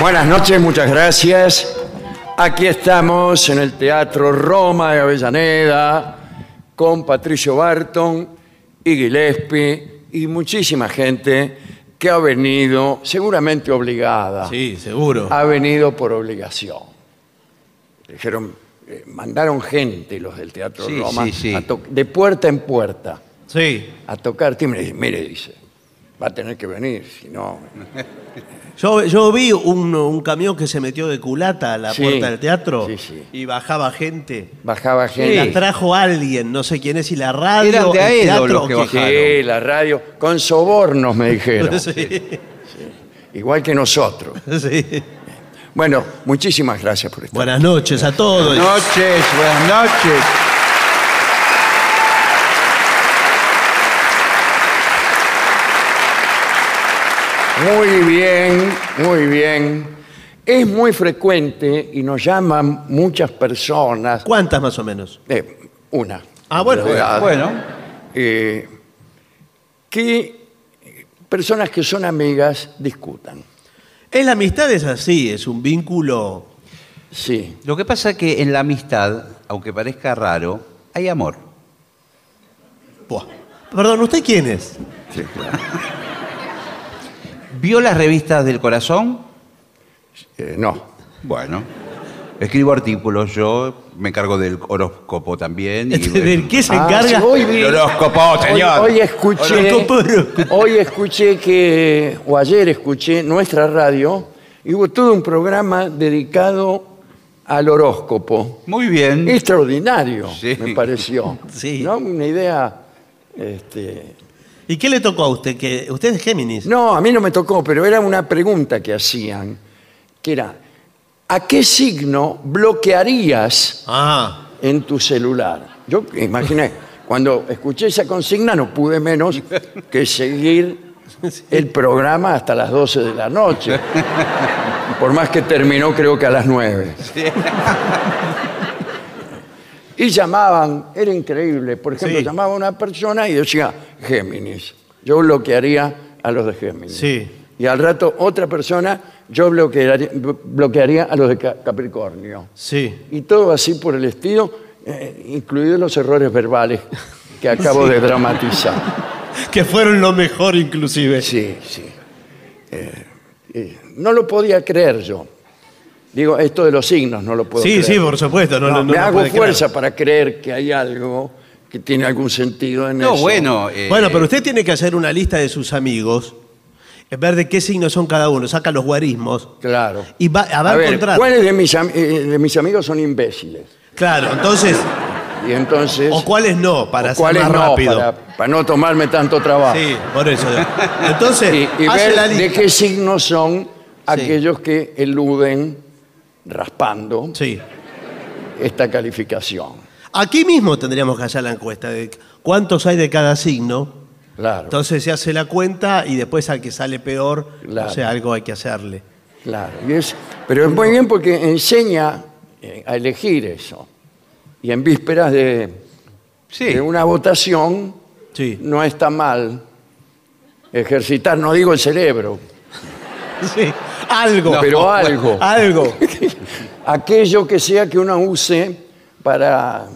Buenas noches, muchas gracias. Aquí estamos en el Teatro Roma de Avellaneda con Patricio Barton y Gillespie y muchísima gente que ha venido, seguramente obligada. Sí, seguro. Ha venido por obligación. Dijeron, eh, mandaron gente los del Teatro Sí, Roma sí, sí. a to- de puerta en puerta Sí. a tocar timbre. Mire, dice, va a tener que venir, si no... Yo, yo vi un, un camión que se metió de culata a la Sí. puerta del teatro Sí, sí. y bajaba gente. Bajaba gente. La trajo alguien, no sé quién es, y la radio, Eran de el Aedo teatro, los que bajaron. Sí, la radio, con sobornos me dijeron. Sí, Igual que nosotros. sí. Bueno, muchísimas gracias por estar. Buenas noches a todos. Buenas noches, buenas noches. Muy bien, muy bien. Es muy frecuente y nos llaman muchas personas. ¿Cuántas más o menos? eh, una. Ah, bueno. En realidad, Bueno, eh, que personas que son amigas discutan. Es la amistad es así, es un vínculo. Sí. lo que pasa es que en la amistad, aunque parezca raro, hay amor. Buah. Perdón, ¿usted quién es? sí, claro. ¿Vio las revistas del corazón? Eh, no. Bueno, escribo artículos, yo me encargo del horóscopo también. y- ¿De qué se Ah, encarga? sí, hoy vi- El horóscopo, señor. Hoy, hoy escuché, Horóscopo. hoy escuché que, o ayer escuché nuestra radio y hubo todo un programa dedicado al horóscopo. Muy bien. Extraordinario, Sí. me pareció. Sí. ¿No? Una idea. este, ¿Y qué le tocó a usted? que ¿Usted es Géminis? No, a mí no me tocó, pero era una pregunta que hacían, que era, ¿a qué signo bloquearías Ah, en tu celular? Yo imaginé, cuando escuché esa consigna no pude menos que seguir el programa hasta las 12 de la noche. Por más que terminó creo que a las 9. Y llamaban, era increíble, por ejemplo, Sí. llamaba a una persona y decía Géminis. Yo bloquearía a los de Géminis. Sí. Y al rato otra persona, yo bloquearía, bloquearía a los de Ca- Capricornio sí. y todo así por el estilo. eh, incluidos los errores verbales que acabo de dramatizar. Que fueron lo mejor inclusive. Sí, sí. Eh, eh, no lo podía creer yo. Digo, esto de los signos no lo puedo Sí, creer. sí, por supuesto. No, No, no- no me lo hago puede fuerza creer. para creer que hay algo que tiene algún sentido en No, eso. bueno. eh, Bueno, pero usted tiene que hacer una lista de sus amigos, eh, ver de qué signos son cada uno, saca los guarismos Claro. y va, a, A ver, encontrar. ¿cuáles de mis, am- eh, de mis amigos son imbéciles? Claro, entonces, Y entonces... o cuáles no, para ser cuáles más no, rápido. Para, para no tomarme tanto trabajo. Sí, por eso. Entonces, Y, y hace ver la de lista. qué signos son aquellos que eluden, raspando, Sí. esta calificación. Aquí mismo tendríamos que hacer la encuesta de cuántos hay de cada signo. Claro, Entonces se hace la cuenta y después al que sale peor, Claro. o sea, algo hay que hacerle. claro. Y es, pero es muy bien porque enseña eh, a elegir eso. Y en vísperas de, Sí. de una votación Sí. no está mal ejercitar, no digo el cerebro, Sí, algo. pero algo. Algo. Aquello que sea que uno use para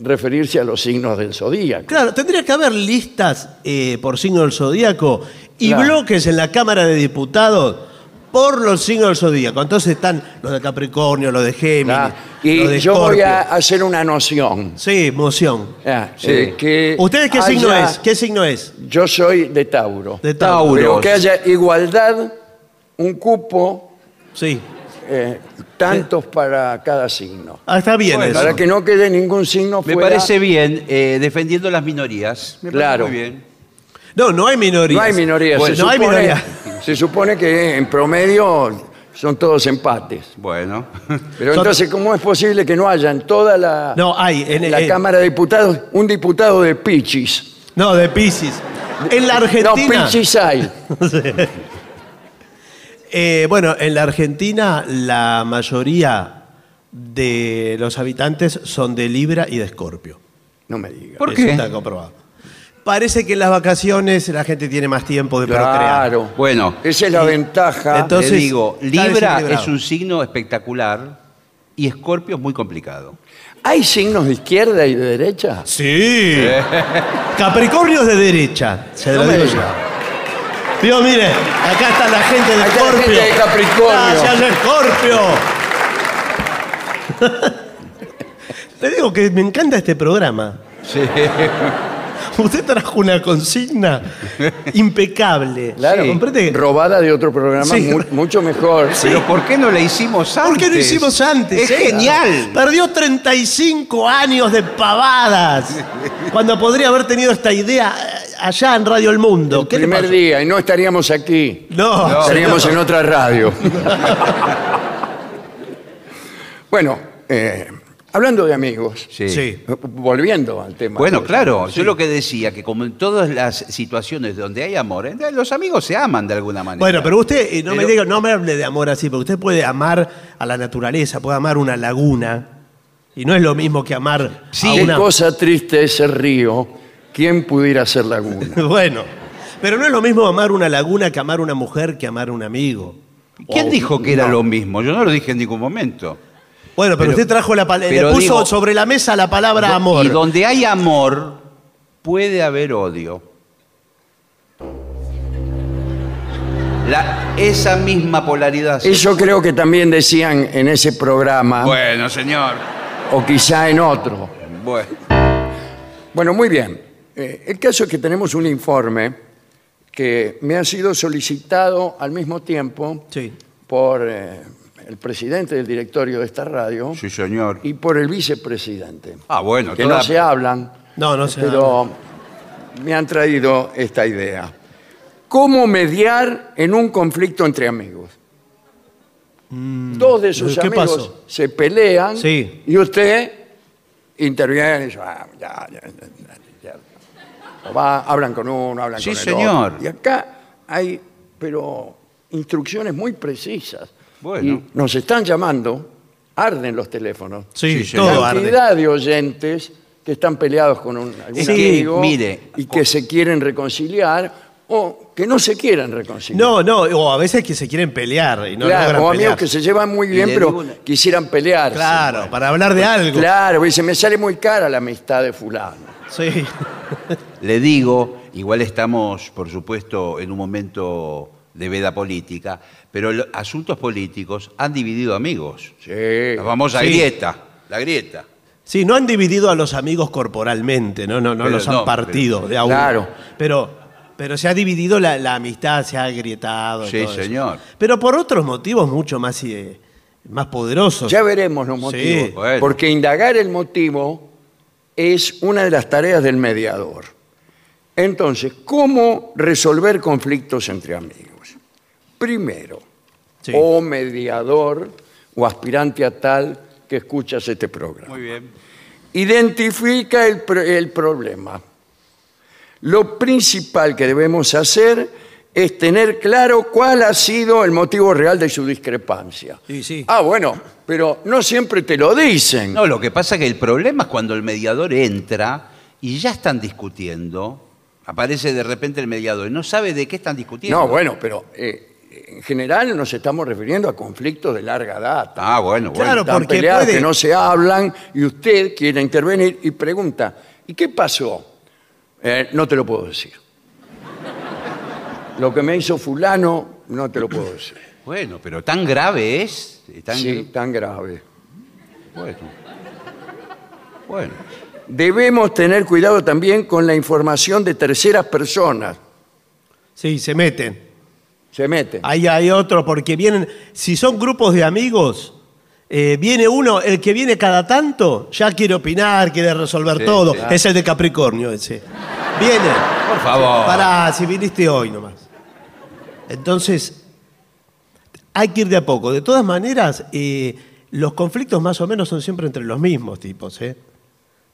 referirse a los signos del zodíaco. Claro, tendría que haber listas eh, por signo del zodíaco y Claro. bloques en la Cámara de Diputados por los signos del zodíaco. Entonces están los de Capricornio, los de Géminis, los Y de yo voy a hacer una noción. Sí, moción. Ah, Sí. eh, que ¿Usted qué haya- signo es? ¿Qué signo es? Yo soy de Tauro. De Tauro. Pero que haya igualdad, un cupo, Sí. eh, tantos para cada signo. Ah, está bien Bueno, eso. Para que no quede ningún signo Me fuera. parece bien, eh, defendiendo las minorías. Me parece Claro. muy bien. No, no hay minorías. No hay minorías. Bueno, se, no hay supone, minorías. se supone que en promedio son todos empates. Bueno. Pero Son- entonces, ¿cómo es posible que no haya en toda la, No, hay. En, la en- Cámara de Diputados un diputado de Pichis? No, de Pisces. En la No, Argentina. Pichis hay. Eh, bueno, en la Argentina la mayoría de los habitantes son de Libra y de Escorpio. No me diga. ¿Por Eso qué? está comprobado. Parece que en las vacaciones la gente tiene más tiempo de procrear. Claro. Bueno, Esa es la ventaja. Entonces- te digo, Libra es un signo espectacular y Escorpio es muy complicado. ¿Hay signos de izquierda y de derecha? Sí. Capricornio es de derecha. Se No lo me digo diga. Digo, mire, acá está la gente de Acá la Escorpio. gente de Capricornio. Gracias, Escorpio. Le digo que me encanta este programa. Sí. Usted trajo una consigna impecable. Claro. ¿Comprende? Robada de otro programa Sí. mu- mucho mejor. Pero ¿por qué no la hicimos antes? ¿Por qué no hicimos antes? Es eh? genial. Perdió 35 años de pavadas. Cuando podría haber tenido esta idea allá en Radio El Mundo. El ¿Qué primer pasó? día y no estaríamos aquí. No, Estaríamos señor. en otra radio. bueno, eh, hablando de amigos, Sí. Sí. volviendo al tema. Bueno, claro, yo lo que decía, que como en todas las situaciones donde hay amor, los amigos se aman de alguna manera. Bueno, pero usted eh, no me Pero- diga, no me hable de amor así, porque usted puede amar a la naturaleza, puede amar una laguna. Y no es lo mismo que amar Sí, a Qué una. cosa triste ese río. ¿Quién pudiera ser laguna? Bueno, pero no es lo mismo amar una laguna que amar una mujer que amar un amigo. ¿Quién Oh, dijo que era no. lo mismo? Yo no lo dije en ningún momento. Bueno, pero, Pero- usted trajo la palabra, le pero puso digo- sobre la mesa la palabra amor. Y donde hay amor, puede haber odio. La- esa misma polaridad. Eso creo que también decían en ese programa, Bueno, señor. o quizá en otro. Bueno. Bueno, muy bien. Eh, el caso es que tenemos un informe que me ha sido solicitado al mismo tiempo Sí. por eh, el presidente del directorio de esta radio Sí, señor. y por el vicepresidente. Ah, bueno. que toda- no se hablan, No, no se pero me han traído esta idea. ¿Cómo mediar en un conflicto entre amigos? Dos de sus Mm. ¿qué amigos pasó? se pelean Sí. y usted interviene y dice, "Ah, ya, ya, ya, ya, ya". O va, hablan con uno, hablan Sí, con el señor. otro. Y acá hay, pero, instrucciones muy precisas. Bueno. Y nos están llamando, arden los teléfonos Sí, Sí, todo arde. cantidad de oyentes que están peleados con un, algún que, amigo mire, y que se quieren reconciliar o que no se quieran reconciliar. No, no, o a veces que se quieren pelear y no claro, logran o amigos pelear. que se llevan muy bien, pero quisieran pelear. Claro, para hablar de algo. Claro, dice, me sale muy cara la amistad de fulano. Sí. Le digo, igual estamos, por supuesto, en un momento de veda política, pero los asuntos políticos han dividido amigos. Sí. La famosa Sí. grieta, la grieta. Sí, no han dividido a los amigos corporalmente, no, no, no Pero los han no, partido pero- de a uno. Claro. Pero, pero se ha dividido la, la amistad, se ha agrietado. Sí, todo eso. señor. Pero por otros motivos mucho más, eh, más poderosos. Ya veremos los motivos. Sí. Bueno. Porque indagar el motivo es una de las tareas del mediador. Entonces, ¿cómo resolver conflictos entre amigos? Primero, Sí. o mediador o aspirante a tal que escuchas este programa. Muy bien. Identifica el, pro- el problema. Lo principal que debemos hacer es tener claro cuál ha sido el motivo real de su discrepancia. Sí, sí. Ah, bueno, pero no siempre te lo dicen. No, lo que pasa es que el problema es cuando el mediador entra y ya están discutiendo, aparece de repente el mediador y no sabe de qué están discutiendo. No, bueno, pero eh, en general nos estamos refiriendo a conflictos de larga data. Ah, bueno, bueno. Claro, Están porque peleadas puede- que no se hablan y usted quiere intervenir y pregunta, ¿y qué pasó? Eh, no te lo puedo decir. Lo que me hizo fulano, no te lo puedo decir. Bueno, pero tan grave es. Tan Sí, tan grave. Bueno. Bueno. Debemos tener cuidado también con la información de terceras personas. Sí, se meten. Se meten. Ahí hay otro, porque vienen, si son grupos de amigos, eh, viene uno, el que viene cada tanto, ya quiere opinar, quiere resolver Sí, todo. sí. Es el de Capricornio ese. Viene. Por favor. Para, si viniste hoy nomás. Entonces, hay que ir de a poco. De todas maneras, eh, los conflictos más o menos son siempre entre los mismos tipos, ¿eh?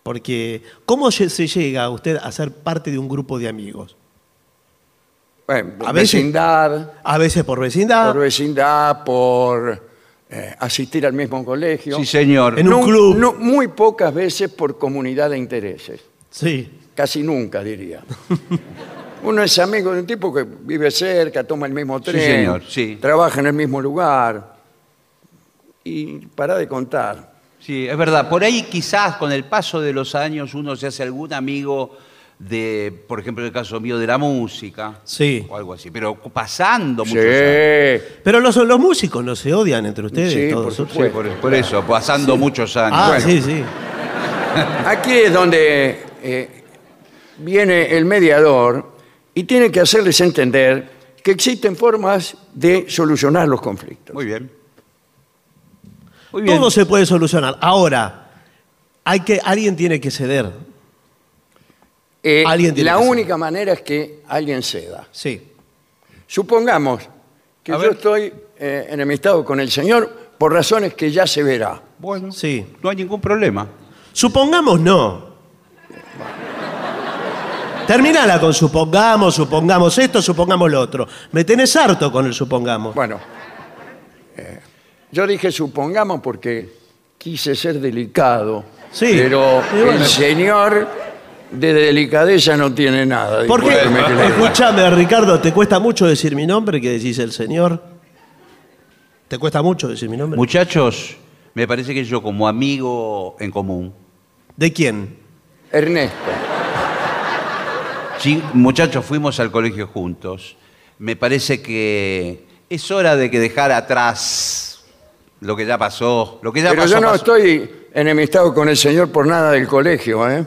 Porque, ¿cómo se llega usted a ser parte de un grupo de amigos? Bueno, a veces- vecindad, A veces por vecindad, por vecindad, por eh, asistir al mismo colegio. Sí, señor. En un No- club. no- muy pocas veces por comunidad de intereses. sí. Casi nunca, diría. Uno es amigo de un tipo que vive cerca, toma el mismo Sí, tren, señor, sí. trabaja en el mismo lugar. Y para de contar. Sí, es verdad. Por ahí quizás con el paso de los años uno se hace algún amigo de, por ejemplo, en el caso mío, de la música. Sí. O algo así. Pero pasando Sí, muchos años. Pero los, los músicos no se odian entre ustedes. Sí, todos. por Sí, supuesto. por, por eso, pasando muchos años. Ah, Bueno, sí, sí. Aquí es donde eh, viene el mediador y tiene que hacerles entender que existen formas de solucionar los conflictos. Muy bien. Muy bien. Todo se puede solucionar. Ahora, hay que, alguien tiene que ceder. Eh, Alguien tiene la que única manera es que alguien ceda. Sí. Supongamos que A yo ver. estoy eh, enemistado con el Señor por razones que ya se verá. Bueno, Sí. no hay ningún problema. Supongamos no. Terminala con supongamos, supongamos esto, supongamos lo otro. Me tenés harto con el supongamos. Bueno, eh, yo dije supongamos porque quise ser delicado, Sí, pero bueno. el Señor de delicadeza no tiene nada. ¿Por qué? diga. Escúchame, Ricardo, ¿te cuesta mucho decir mi nombre que decís el Señor? ¿Te cuesta mucho decir mi nombre? Muchachos, me parece que yo como amigo en común, ¿De quién? Ernesto. Sí, muchachos, fuimos al colegio juntos. Me parece que es hora de que dejar atrás lo que ya pasó, lo que ya Pero pasó. yo no pasó. estoy enemistado con el Señor por nada del colegio, ¿eh?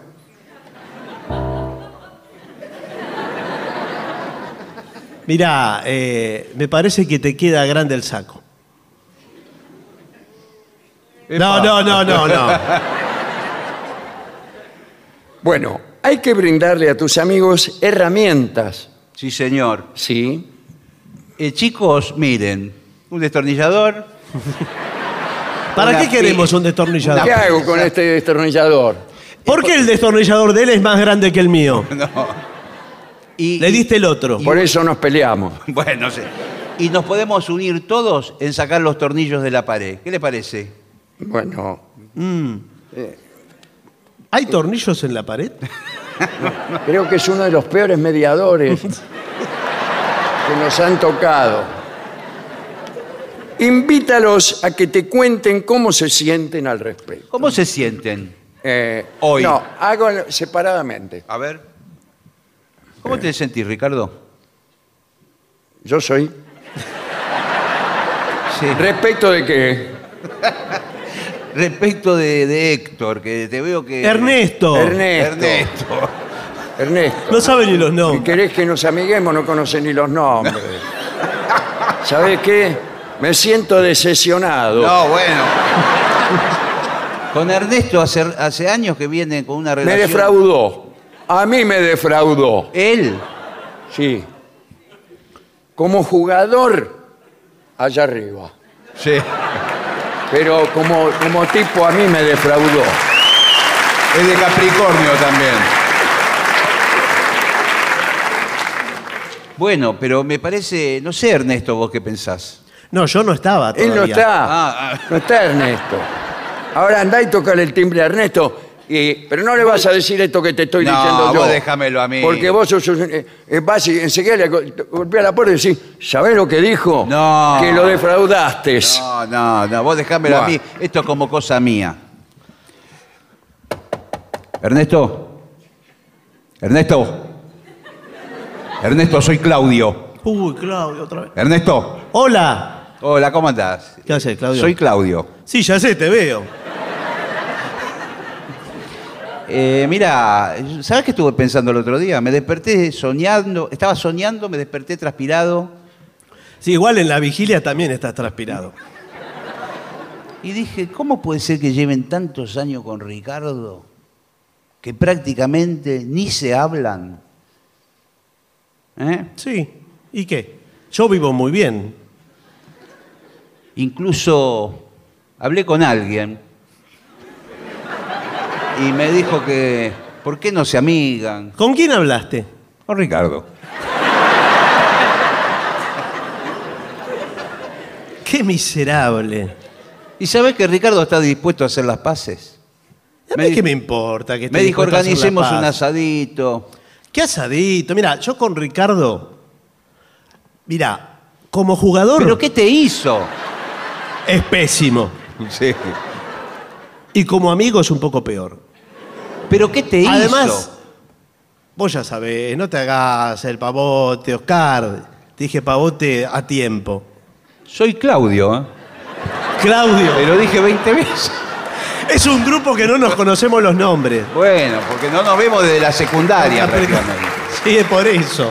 Mirá, eh, me parece que te queda grande el saco. No, no, no, no, no. Bueno, hay que brindarle a tus amigos herramientas, Sí, señor. ¿sí? Eh, chicos, miren, un destornillador. ¿Para Una qué queremos un destornillador? ¿Qué hago con este destornillador? ¿Por qué el destornillador de él es más grande que el mío? Y, Le diste el otro. Por eso nos peleamos. Bueno, sí. Y nos podemos unir todos en sacar los tornillos de la pared. ¿Qué le parece? Bueno, ¿Hay tornillos en la pared? creo que es uno de los peores mediadores que nos han tocado. Invítalos a que te cuenten cómo se sienten al respecto. ¿Cómo se sienten? Eh, Hoy. No, hago separadamente. A ver. ¿Cómo te sentís, Ricardo? Yo soy. Sí. ¿Respecto de qué? Respecto de, de Héctor, que te veo que... Ernesto. Ernesto. Ernesto. Ernesto. No sabe ni los Si nombres. querés que nos amiguemos, no conoce ni los nombres. ¿Sabés qué? Me siento decepcionado. No, bueno. Con Ernesto hace, hace años que viene con una me relación... defraudó. A mí me defraudó. Él. Sí. Como jugador, allá arriba. Sí. Pero como, como tipo a mí me defraudó. Es de Capricornio también. Bueno, pero me parece, no sé, Ernesto, vos qué pensás. No, yo no estaba Él todavía. no está. Ah, ah. No está Ernesto. Ahora andá y tocale el timbre a Ernesto. Y- pero no le vas a decir esto que te estoy No, diciendo yo. vos déjamelo a mí. Porque vos sos, un- eh, eh, vas y enseguida le go- golpea la puerta y decís, ¿sabés lo que dijo? No. Que lo defraudaste. No, no, no, vos dejámelo a mí. Esto es como cosa mía. Ernesto. Ernesto. Ernesto, soy Claudio. Uy, Claudio, otra vez. Ernesto. Hola. Hola, ¿cómo andás? ¿Qué haces, Claudio? Soy Claudio. Sí, ya sé, te veo. Eh, mira, ¿sabes qué estuve pensando el otro día? Me desperté soñando, estaba soñando, me desperté transpirado Sí, igual en la vigilia también estás transpirado. y dije, ¿cómo puede ser que lleven tantos años con Ricardo que prácticamente ni se hablan? ¿Eh? Sí. ¿Y qué? Yo vivo muy bien. Incluso hablé con alguien y me dijo que, ¿por qué no se amigan? ¿Con quién hablaste? Con Ricardo. Qué miserable. ¿Y sabes que Ricardo está dispuesto a hacer las paces? A mí qué me importa que esté Me dijo, dispuesto a hacer la organicemos un asadito. Qué asadito. Mira, yo con Ricardo. Mira, como jugador ¿Pero qué te hizo? es pésimo. Sí. Y como amigo es un poco peor. ¿Pero qué te hizo? Además, vos ya sabés, no te hagas el pavote, Oscar. Te dije pavote a tiempo. Soy Claudio, ¿eh? Claudio, Te lo dije 20 veces. es un grupo que no nos conocemos los nombres. Bueno, porque no nos vemos desde la secundaria prácticamente. Sí, es por eso.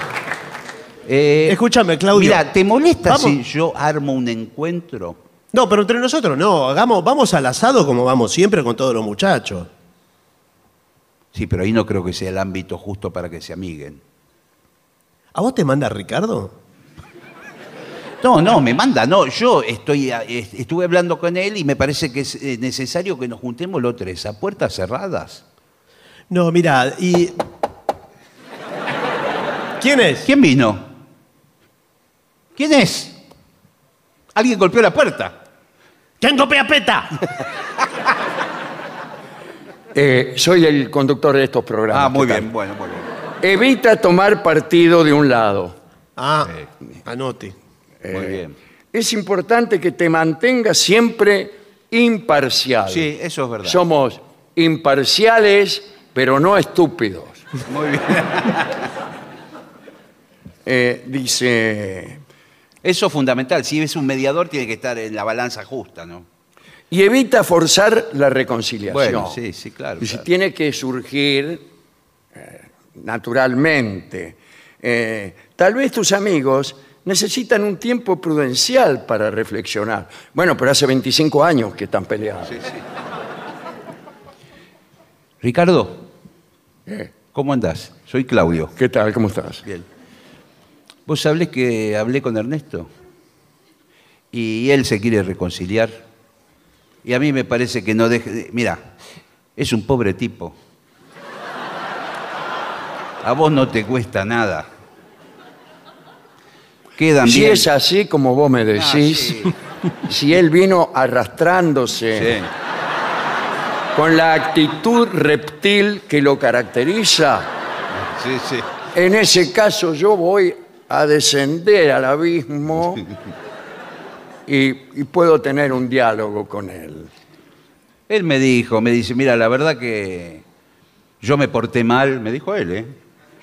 Eh, Escúchame, Claudio. Mira, ¿te molesta Vamos. si yo armo un encuentro? No, pero entre nosotros no. Hagamos, vamos al asado como vamos siempre con todos los muchachos. Sí, pero ahí no creo que sea el ámbito justo para que se amiguen. ¿A vos te manda Ricardo? No, no, me manda, no. Yo estoy, estuve hablando con él y me parece que es eh, necesario que nos juntemos los tres a puertas cerradas. No, mira, y. ¿Quién es? ¿Quién vino? ¿Quién es? Alguien golpeó la puerta. ¿Quién copia peta? Eh, soy el conductor de estos programas. Ah, muy ¿qué tal? bien, bueno, muy bien. Evita tomar partido de un lado. Ah, anote. Muy bien. Es importante que te mantengas siempre imparcial. Sí, eso es verdad. Somos imparciales, pero no estúpidos. Muy bien. Eh, dice, Eso es fundamental. Si es un mediador, tiene que estar en la balanza justa, ¿no? Y evita forzar la reconciliación. Bueno, sí, sí, claro, Y si claro. tiene que surgir eh, naturalmente. Eh, tal vez tus amigos necesitan un tiempo prudencial para reflexionar. Bueno, pero hace 25 años que están peleados. Ricardo, Eh, ¿cómo andás? Soy Claudio. ¿Qué tal? ¿Cómo estás? Bien. Vos sabés que hablé con Ernesto y él se quiere reconciliar. Y a mí me parece que no deje... de- Mira, es un pobre tipo. A vos no te cuesta nada. Quedan Si bien. es así como vos me decís, Ah, sí. si él vino arrastrándose Sí. con la actitud reptil que lo caracteriza, Sí, sí. en ese caso yo voy a descender al abismo y, y puedo tener un diálogo con él. Él me dijo, me dice, mira, la verdad que yo me porté mal, me dijo él, ¿eh?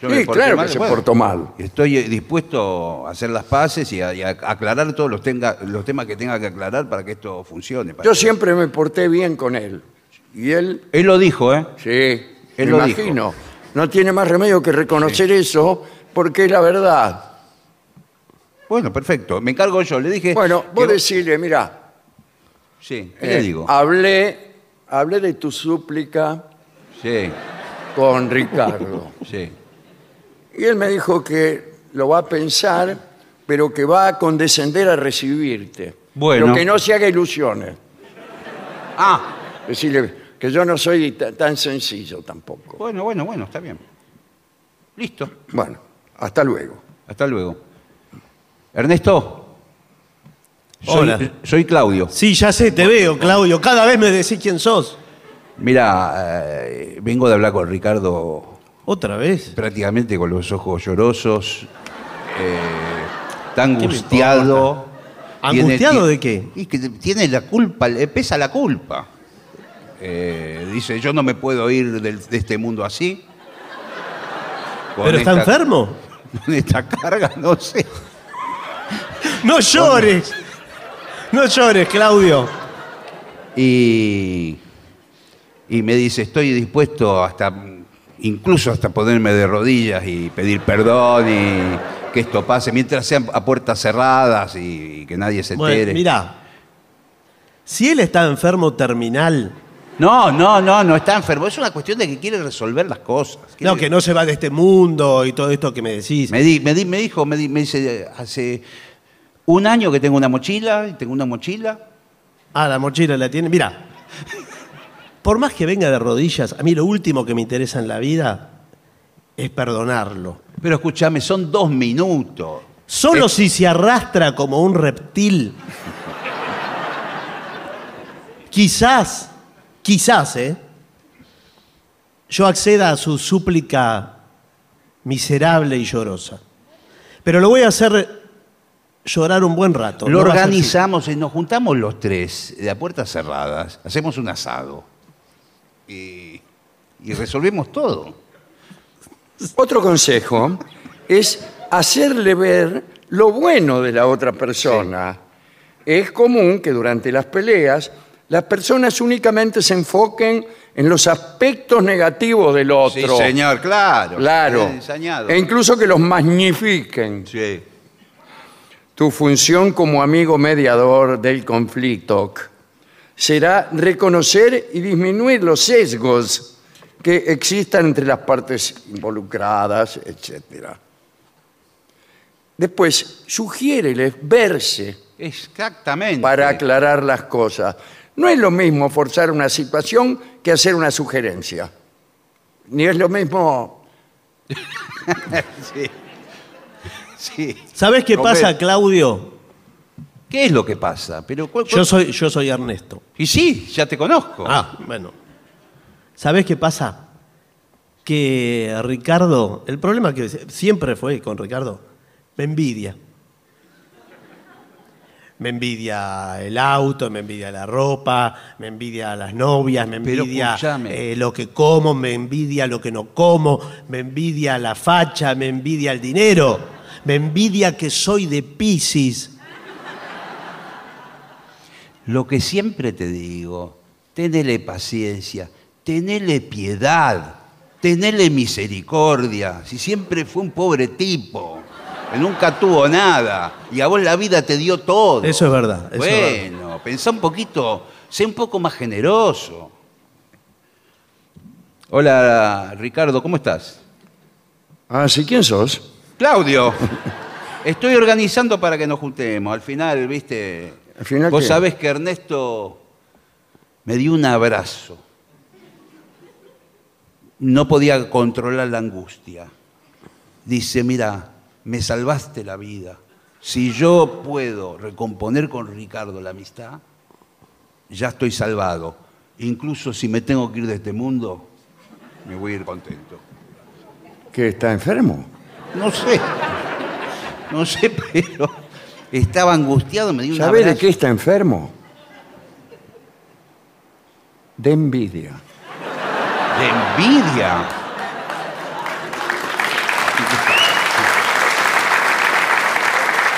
Yo me Sí, porté claro mal, que se bueno, portó mal. Estoy eh, dispuesto a hacer las paces y a, y a aclarar todos los, tenga- los temas que tenga que aclarar para que esto funcione. para Yo que- siempre me porté bien con él. Y él, Él lo dijo, ¿eh? sí, Él me lo imagino. No tiene más remedio que reconocer eso porque es la verdad. Bueno, perfecto. Me encargo yo. Le dije. Bueno, vos que- decirle, mira, Sí, ¿qué eh, le digo? hablé, hablé de tu súplica Sí, con Ricardo. sí. Y él me dijo que lo va a pensar, pero que va a condescender a recibirte. Bueno. Pero que no se haga ilusiones. Ah, Decirle que yo no soy ta- tan sencillo tampoco. bueno, bueno, bueno, está bien. Listo. Bueno, hasta luego. Hasta luego. Ernesto. Soy, Hola. Soy Claudio. Sí, ya sé, te veo, Claudio. Cada vez me decís quién sos. Mira, eh, vengo de hablar con Ricardo ¿Otra vez? prácticamente con los ojos llorosos. eh, está me angustiado. ¿Angustiado de qué? Y que tiene la culpa, le pesa la culpa. Eh, dice, yo no me puedo ir del- de este mundo así. Con ¿Pero está esta- enfermo? Con esta carga, no sé. No llores. No llores, Claudio. Y, y me dice, estoy dispuesto hasta, incluso hasta ponerme de rodillas y pedir perdón y que esto pase, mientras sean a puertas cerradas y, y que nadie se entere. Bueno, mira. Si él está enfermo terminal, No, no, no, no está enfermo. Es una cuestión de que quiere resolver las cosas. Quiere- no, que no se va de este mundo y todo esto que me decís. Me, di- me, di- me dijo, me, di- me dice, hace un año que tengo una mochila, y tengo una mochila. Ah, la mochila la tiene. Mira, por más que venga de rodillas, a mí lo último que me interesa en la vida es perdonarlo. Pero escúchame, son dos minutos. Solo si se arrastra como un reptil. Quizás, quizás, ¿eh? Yo acceda a su súplica miserable y llorosa. Pero lo voy a hacer llorar un buen rato. Lo no organizamos, y nos juntamos los tres, de a puertas cerradas, hacemos un asado y, y resolvemos todo. Otro consejo es hacerle ver lo bueno de la otra persona. Es común que durante las peleas las personas únicamente se enfoquen en los aspectos negativos del otro. señor, claro. Claro. E incluso que los magnifiquen. Sí. Tu función como amigo mediador del conflicto será reconocer y disminuir los sesgos que existan entre las partes involucradas, etc. Después, sugiéreles verse Exactamente. para aclarar las cosas. No es lo mismo forzar una situación que hacer una sugerencia. Ni es lo mismo... Sí. Sí. ¿Sabes qué pasa, Claudio? ¿Qué es lo que pasa? Pero, ¿cuál- cuál- Yo soy, yo soy Ernesto. Y sí, ya te conozco. Ah, bueno. ¿Sabes qué pasa? Que Ricardo, el problema que siempre fue con Ricardo, me envidia. Me envidia el auto, me envidia la ropa, me envidia las novias, me Pero envidia escúchame. eh, lo que como, me envidia lo que no como, me envidia la facha, me envidia el dinero, me envidia que soy de Piscis. Lo que siempre te digo, tenele paciencia, tenele piedad, tenele misericordia. Si siempre fue un pobre tipo, que nunca tuvo nada, y a vos la vida te dio todo. Eso es verdad, eso es bueno, pensá un poquito, sé un poco más generoso. Hola, Ricardo, ¿cómo estás? Ah, ¿sí? ¿Quién sos? Claudio, estoy organizando para que nos juntemos. Al final, viste, ¿Al final vos qué? sabés que Ernesto me dio un abrazo. No podía controlar la angustia. Dice, mira, me salvaste la vida. Si yo puedo recomponer con Ricardo la amistad, ya estoy salvado. Incluso si me tengo que ir de este mundo, me voy a ir contento. ¿Que está enfermo? No sé. No sé, pero estaba angustiado, me dio un ¿Sabe de qué está enfermo? De envidia. De envidia.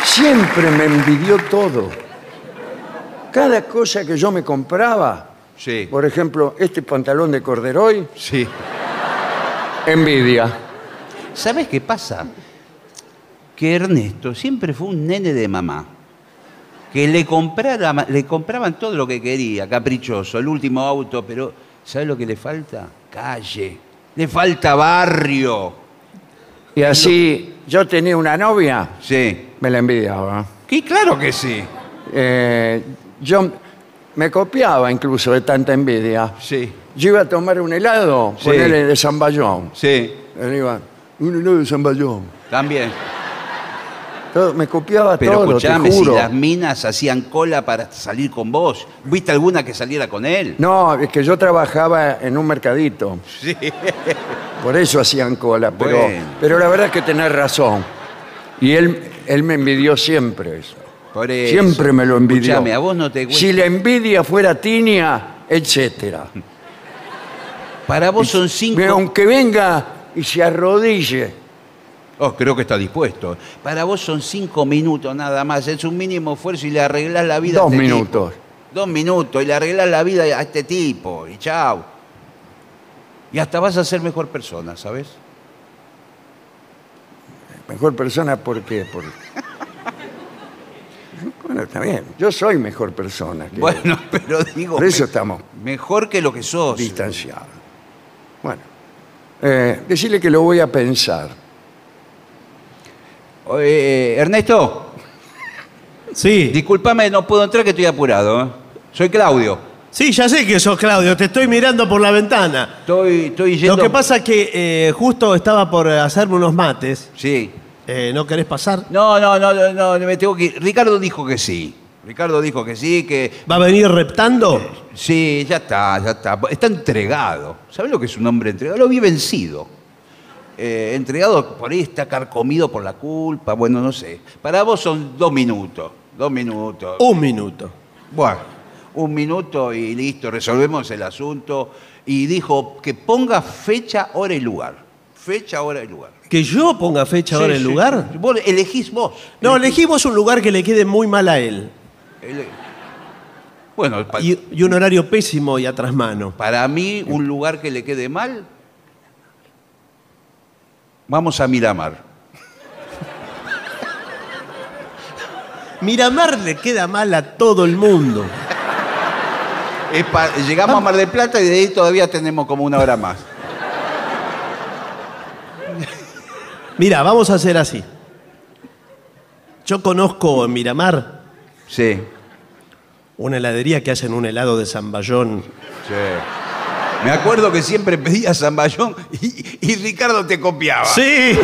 Siempre me envidió todo. Cada cosa que yo me compraba, Sí, por ejemplo, este pantalón de corderoy, sí. envidia. ¿Sabes qué pasa? Que Ernesto siempre fue un nene de mamá. Que le, comprara- le compraban todo lo que quería, caprichoso, el último auto, pero ¿sabes lo que le falta? Calle. Le falta barrio. Y así yo tenía una novia, Sí. me la envidiaba. Y claro que sí. Eh, yo me copiaba incluso de tanta envidia. Sí, Yo iba a tomar un helado, Sí. ponele de Zamballón. sí. Él iba, un helado de Zamballón. También. Todo- me copiaba Pero todo, escuchame, te si juro. las minas hacían cola para salir con vos, ¿viste alguna que saliera con él? No, es que yo trabajaba en un mercadito. Sí. Por eso hacían cola. Pero, Bueno. pero la verdad es que tenés razón. Y él, él me envidió siempre eso. Por eso. Siempre me lo envidió. Escuchame, a vos no te cuesta. Si la envidia fuera tinia, etcétera. Para vos son cinco. Aunque venga y se arrodille. Oh, creo que está dispuesto. Para vos son cinco minutos nada más. Es un mínimo esfuerzo y le arreglás la vida Dos a este minutos. tipo. Dos minutos y le arreglás la vida a este tipo. Y chao. Y hasta vas a ser mejor persona, ¿sabes? Mejor persona, ¿por qué? Por- Bueno, está bien. Yo soy mejor persona. que- Bueno, pero digo. Por eso estamos Mejor que lo que sos. distanciados. Bueno, eh, decirle que lo voy a pensar. Eh, Ernesto, Sí. discúlpame, no puedo entrar que estoy apurado. ¿eh? Soy Claudio. Sí, ya sé que sos Claudio, te estoy mirando por la ventana. Estoy, estoy yendo. Lo que pasa es que eh, justo estaba por hacerme unos mates. Sí. Eh, ¿No querés pasar? No, no, no, no, no, me tengo que ir. Ricardo dijo que sí. Ricardo dijo que sí, que ¿Va a venir reptando? Sí, ya está, ya está. Está entregado. ¿Sabes lo que es un hombre entregado? Lo vi vencido. Eh, entregado por ahí está carcomido por la culpa, bueno, no sé. Para vos son dos minutos, dos minutos. Un minuto. Bueno, un minuto y listo, resolvemos el asunto. Y dijo que ponga fecha, hora y lugar. Fecha, hora y lugar. ¿Que yo ponga fecha, hora y sí, lugar? Vos elegís vos. No, elegimos un lugar que le quede muy mal a él. Bueno, pa- Y, y un horario pésimo y atrás mano. Para mí, un lugar que le quede mal, vamos a Miramar. Miramar le queda mal a todo el mundo. Es pa- llegamos a Mar del Plata y de ahí todavía tenemos como una hora más. Mira, vamos a hacer así. Yo conozco en Miramar Sí, una heladería que hacen un helado de zamballón. sí. Me acuerdo que siempre pedía Zamballón y, y Ricardo te copiaba. ¡Sí!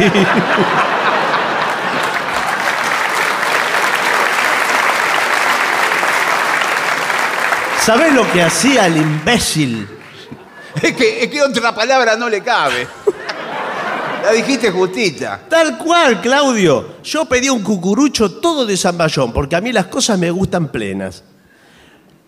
¿Sabés lo que hacía el imbécil? Es que, es que otra palabra no le cabe. La dijiste justita. Tal cual, Claudio. Yo pedí un cucurucho todo de zamballón, porque a mí las cosas me gustan plenas.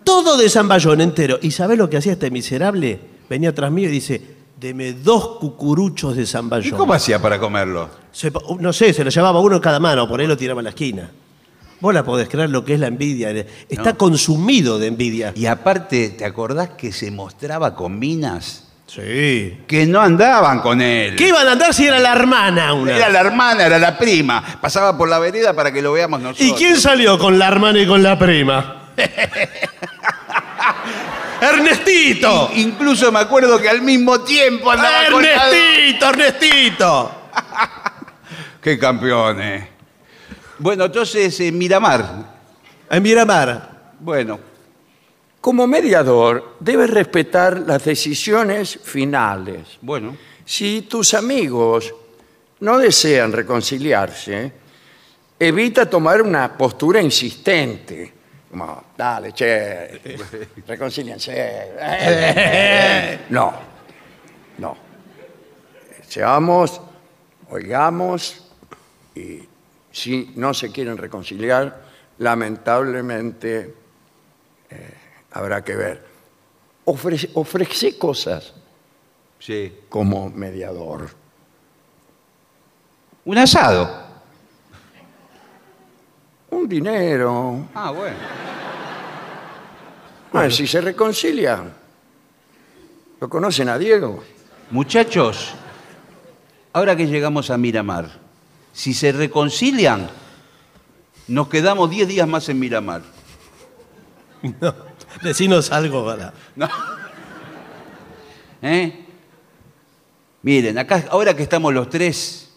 Todo de zamballón entero. ¿Y sabés lo que hacía este miserable? Venía atrás mío y dice, deme dos cucuruchos de ¿Y zamballón. cómo hacía para comerlo? Se- no sé, se lo llevaba uno en cada mano, por ahí lo tiraba a la esquina. Vos la podés creer lo que es la envidia. Está No. consumido de envidia. Y aparte, ¿te acordás que se mostraba con minas? Sí. Que no andaban con él. ¿Qué iban a andar si era la hermana una? Era la hermana, era la prima. Pasaba por la vereda para que lo veamos nosotros. ¿Y quién salió con la hermana y con la prima? ¡Ernestito! Incluso me acuerdo que al mismo tiempo andaba con la... ¡Ernestito, Ernestito! ¡Qué campeones! Bueno, entonces, eh, Miramar. En Miramar. Bueno, Como mediador, debes respetar las decisiones finales. bueno. Si tus amigos no desean reconciliarse, evita tomar una postura insistente. Como, dale, che, reconcíliense. No, no. Seamos, oigamos y Si no se quieren reconciliar, lamentablemente eh, habrá que ver. Ofrece, ofrece cosas Sí. como mediador. Un asado. Un dinero. Ah, bueno. Ah, si se reconcilian. ¿Lo conocen a Diego? Muchachos, ahora que llegamos a Miramar, si se reconcilian, nos quedamos 10 días más en Miramar. No, decinos algo para. No. ¿Eh? Miren, acá, ahora que estamos los tres,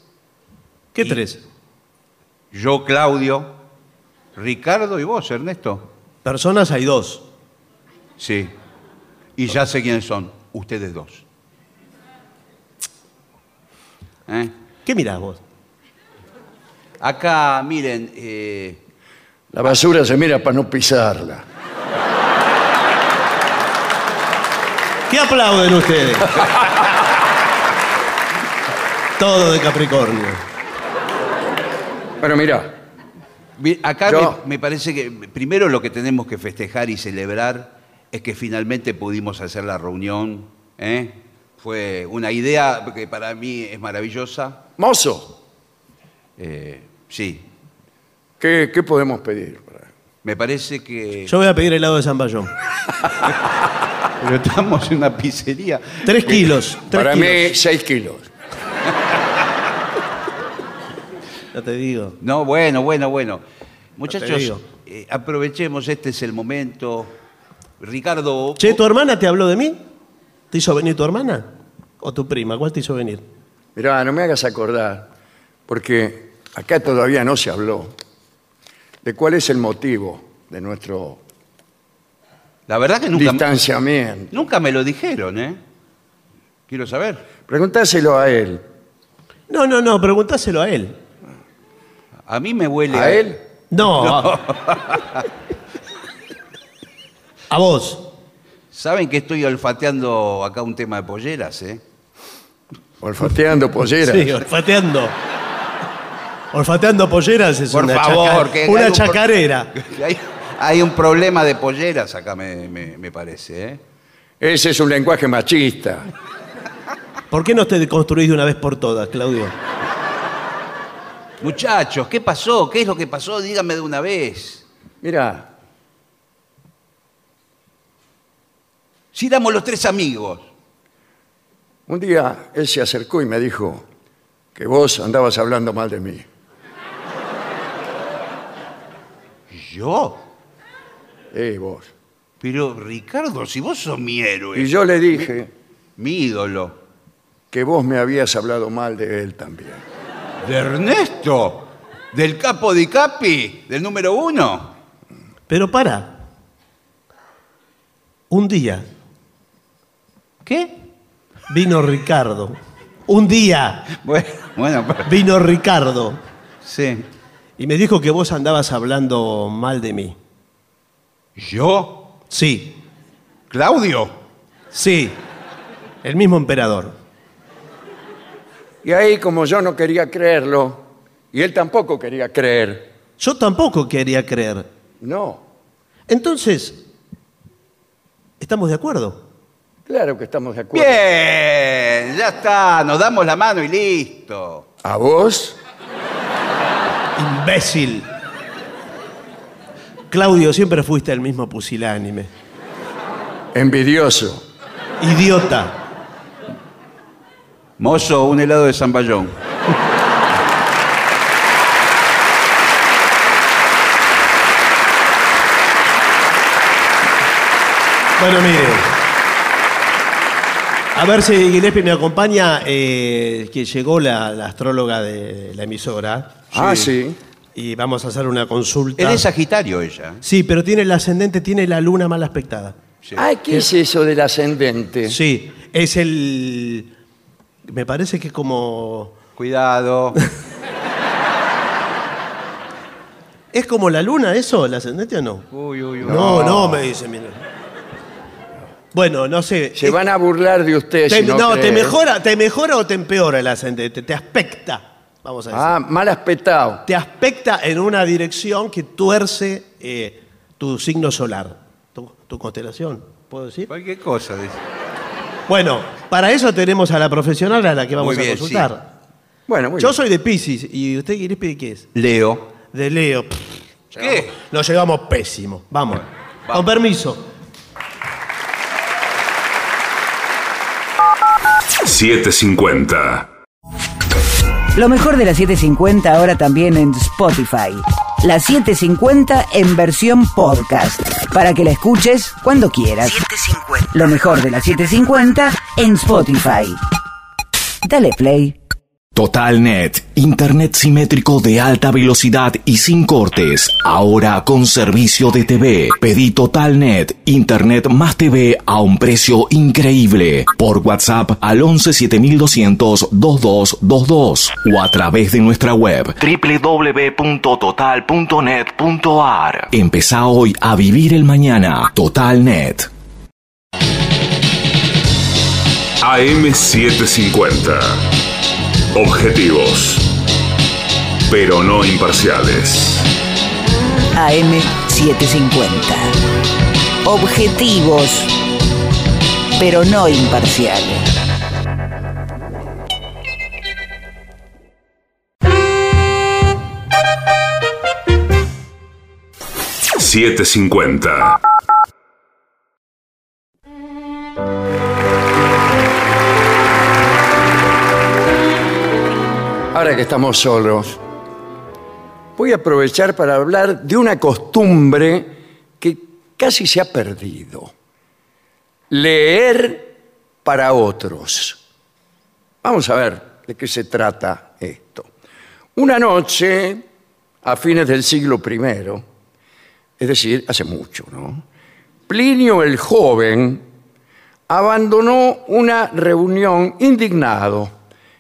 ¿Qué tres? yo, Claudio, Ricardo y vos, Ernesto. Personas hay dos. Sí. Y ya sé quiénes son, ustedes dos. ¿Eh? ¿Qué mirás vos? Acá, miren, eh, La basura se mira para no pisarla. ¿Qué aplauden ustedes? Todo de Capricornio. Pero mira, acá Yo- me, me parece que primero lo que tenemos que festejar y celebrar es que finalmente pudimos hacer la reunión. ¿eh? Fue una idea que para mí es maravillosa. mozo, Eh, sí, ¿qué, qué podemos pedir? me parece que... Yo voy a pedir helado de Zamballón. Pero estamos en una pizzería. Tres kilos. Tres Para kilos. mí, seis kilos. Ya te digo. No, bueno, bueno, bueno. Muchachos, eh, aprovechemos, este es el momento. Ricardo, Che, ¿tu hermana te habló de mí? ¿Te hizo venir tu hermana? ¿O tu prima? ¿Cuál te hizo venir? Mirá, no me hagas acordar, porque acá todavía no se habló de cuál es el motivo de nuestro la verdad que nunca, distanciamiento. nunca me lo dijeron, ¿eh? Quiero saber. Preguntáselo a él. No, no, no, preguntáselo a él. A mí me huele ¿A él? No. A, a vos. Saben que estoy olfateando acá un tema de polleras, ¿eh? Olfateando polleras. Sí, olfateando. Olfateando polleras es Por una, favor, chaca- que una hay un pro- chacarera. Hay, hay un problema de polleras acá, me, me- me parece, ¿eh? Ese es un lenguaje machista. ¿Por qué no te deconstruís de una vez por todas, Claudio? Muchachos, ¿qué pasó? ¿Qué es lo que pasó? Díganme de una vez. Mira, Si éramos los tres amigos. un día él se acercó y me dijo que vos andabas hablando mal de mí. ¿Yo? Eh, vos. Pero Ricardo, si vos sos mi héroe, Y yo le dije mi ídolo, que vos me habías hablado mal de él también. De Ernesto, del capo di capi, del número uno. Pero para. Un día ¿Qué? vino Ricardo. Un día Bueno, bueno, pero- vino Ricardo sí. y me dijo que vos andabas hablando mal de mí. ¿Yo? Sí, ¿Claudio? sí. El mismo emperador. Y ahí, como yo no quería creerlo, y él tampoco quería creer, Yo tampoco quería creer. no, Entonces, ¿estamos de acuerdo? claro que estamos de acuerdo. Bien, ya está, nos damos la mano y listo. ¿A vos? Imbécil. Claudio, siempre fuiste el mismo pusilánime. Envidioso. Idiota. Mozo, un helado de zamballón. Bueno, mire. A ver si Gillespie me acompaña, eh, que llegó la, la astróloga de la emisora. Ah, sí. Y vamos a hacer una consulta. Él es Sagitario ella. Sí, pero tiene el ascendente, tiene la luna mal aspectada. Sí. Ay, ¿qué es eso del ascendente? Sí, es el... Me parece que como... Cuidado. ¿Es como la luna eso, el ascendente o no? Uy, uy, uy. No, no, me dice, mira. Bueno, no sé. Se van a burlar de usted Te- si no, no, te cree. mejora, te mejora o te empeora el ascendente, te aspecta. vamos a decir. Ah, mal aspectado. Te aspecta en una dirección que tuerce eh, tu signo solar, tu, tu constelación, ¿puedo decir? Cualquier cosa, dice. Bueno, para eso tenemos a la profesional a la que vamos Muy bien, a consultar. Bueno, muy Yo bien. soy de Pisces y usted Gillespie de qué es? Leo. De Leo. ¿Qué? Nos llevamos pésimo. Vamos. Con permiso. 750. Lo mejor de la 750 ahora también en Spotify. La 750 en versión podcast. Para que la escuches cuando quieras. Lo mejor de la 750 en Spotify. Dale play. TotalNet, Internet simétrico de alta velocidad y sin cortes, ahora con servicio de TV. Pedí TotalNet, Internet más TV a un precio increíble. Por WhatsApp al 11 7200 2222 o a través de nuestra web www.total.net.ar. Empezá hoy a vivir el mañana. TotalNet. AM750. Objetivos. Pero no imparciales. AM750. Objetivos, pero no imparciales. $7.50. Ahora que estamos solos, voy a aprovechar para hablar de una costumbre que casi se ha perdido. Leer para otros. Vamos a ver de qué se trata esto. Una noche, a fines del siglo I, es decir, hace mucho, ¿no? Plinio el joven abandonó una reunión indignado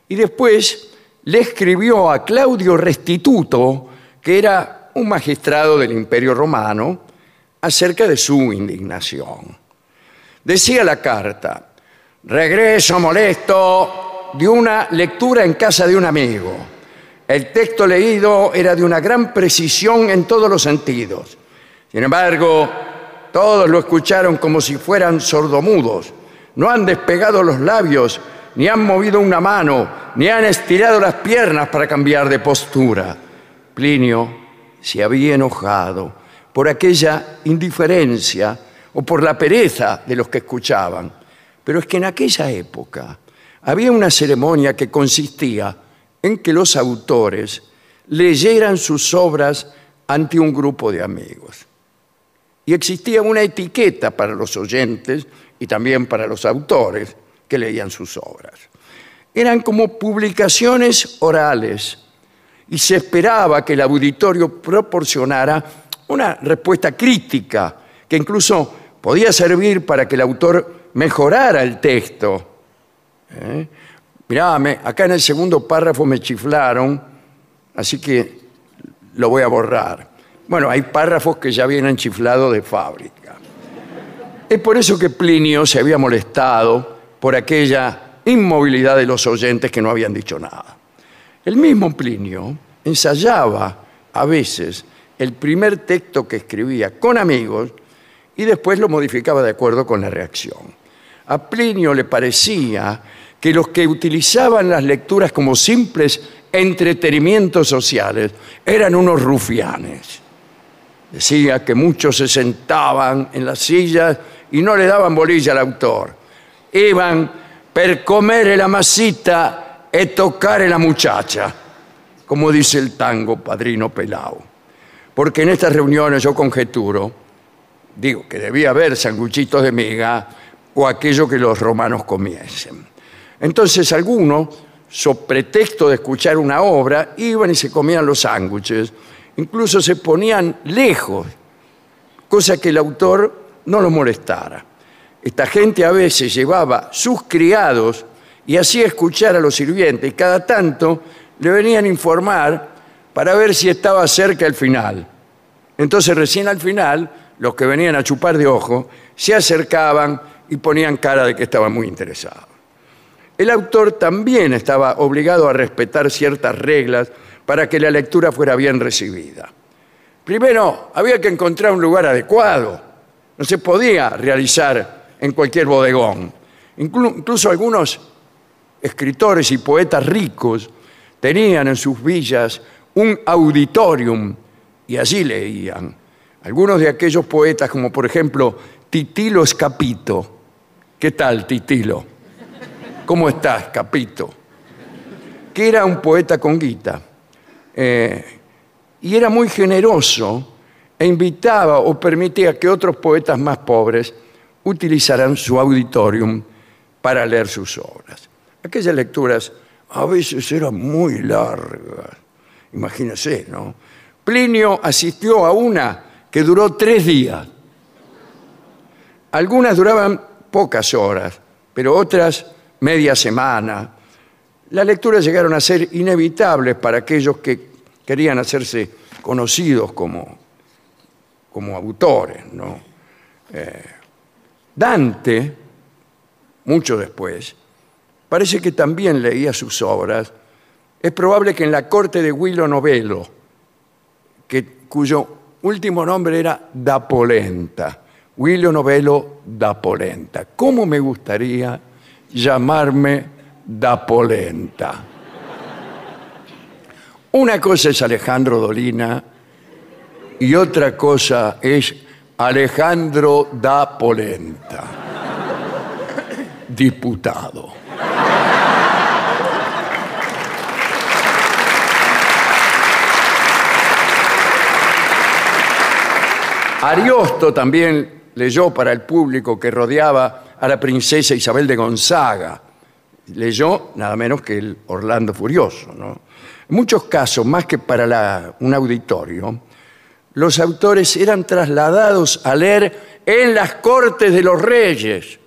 y después le escribió a Claudio Restituto, que era un magistrado del Imperio Romano, acerca de su indignación. Decía la carta, regreso molesto de una lectura en casa de un amigo. El texto leído era de una gran precisión en todos los sentidos. Sin embargo, todos lo escucharon como si fueran sordomudos. No han despegado los labios, ni han movido una mano, ni han estirado las piernas para cambiar de postura. Plinio se había enojado por aquella indiferencia o por la pereza de los que escuchaban. Pero es que en aquella época había una ceremonia que consistía en que los autores leyeran sus obras ante un grupo de amigos. Y existía una etiqueta para los oyentes y también para los autores que leían sus obras. Eran como publicaciones orales y se esperaba que el auditorio proporcionara una respuesta crítica que incluso podía servir para que el autor mejorara el texto. ¿Eh? Mirá, acá en el segundo párrafo me chiflaron, así que lo voy a borrar. Bueno, hay párrafos que ya vienen chiflados de fábrica. Es por eso que Plinio se había molestado por aquella inmovilidad de los oyentes que no habían dicho nada. El mismo Plinio ensayaba a veces el primer texto que escribía con amigos y después lo modificaba de acuerdo con la reacción. A Plinio le parecía que los que utilizaban las lecturas como simples entretenimientos sociales eran unos rufianes. Decía que muchos se sentaban en las sillas y no le daban bolilla al autor. Iban per comere la masita e toccare la muchacha, como dice el tango Padrino Pelao. Porque en estas reuniones yo conjeturo, digo que debía haber sanguchitos de miga o aquello que los romanos comiesen. Entonces algunos, so pretexto de escuchar una obra, iban y se comían los sándwiches, incluso se ponían lejos, cosa que el autor no lo molestara. Esta gente a veces llevaba sus criados y hacía escuchar a los sirvientes y cada tanto le venían a informar para ver si estaba cerca el final. Entonces recién al final, los que venían a chupar de ojo se acercaban y ponían cara de que estaban muy interesados. el autor también estaba obligado a respetar ciertas reglas para que la lectura fuera bien recibida. Primero, había que encontrar un lugar adecuado. No se podía realizar en cualquier bodegón. Inclu- incluso algunos escritores y poetas ricos tenían en sus villas un auditorium y allí leían. Algunos de aquellos poetas, como por ejemplo Titilo Escapito. ¿Qué tal, Titilo? ¿Cómo estás, Capito? Que era un poeta con guita. Eh, y era muy generoso e invitaba o permitía que otros poetas más pobres utilizaran su auditorium para leer sus obras. Aquellas lecturas a veces eran muy largas. Imagínense, ¿no? Plinio asistió a una que duró tres días. Algunas duraban pocas horas, pero otras media semana. Las lecturas llegaron a ser inevitables para aquellos que querían hacerse conocidos como, como autores. ¿no? Eh, Dante, mucho después, parece que también leía sus obras. Es probable que en la corte de Guido Novello, que, cuyo último nombre era Da Polenta, Guido Novello da Polenta. ¿Cómo me gustaría llamarme Da Polenta? Una cosa es Alejandro Dolina y otra cosa es Alejandro da Polenta, diputado. Ariosto también leyó para el público que rodeaba a la princesa Isabel de Gonzaga. Leyó nada menos que el Orlando Furioso. ¿no? Muchos casos, más que para un auditorio, los autores eran trasladados a leer en las cortes de los reyes.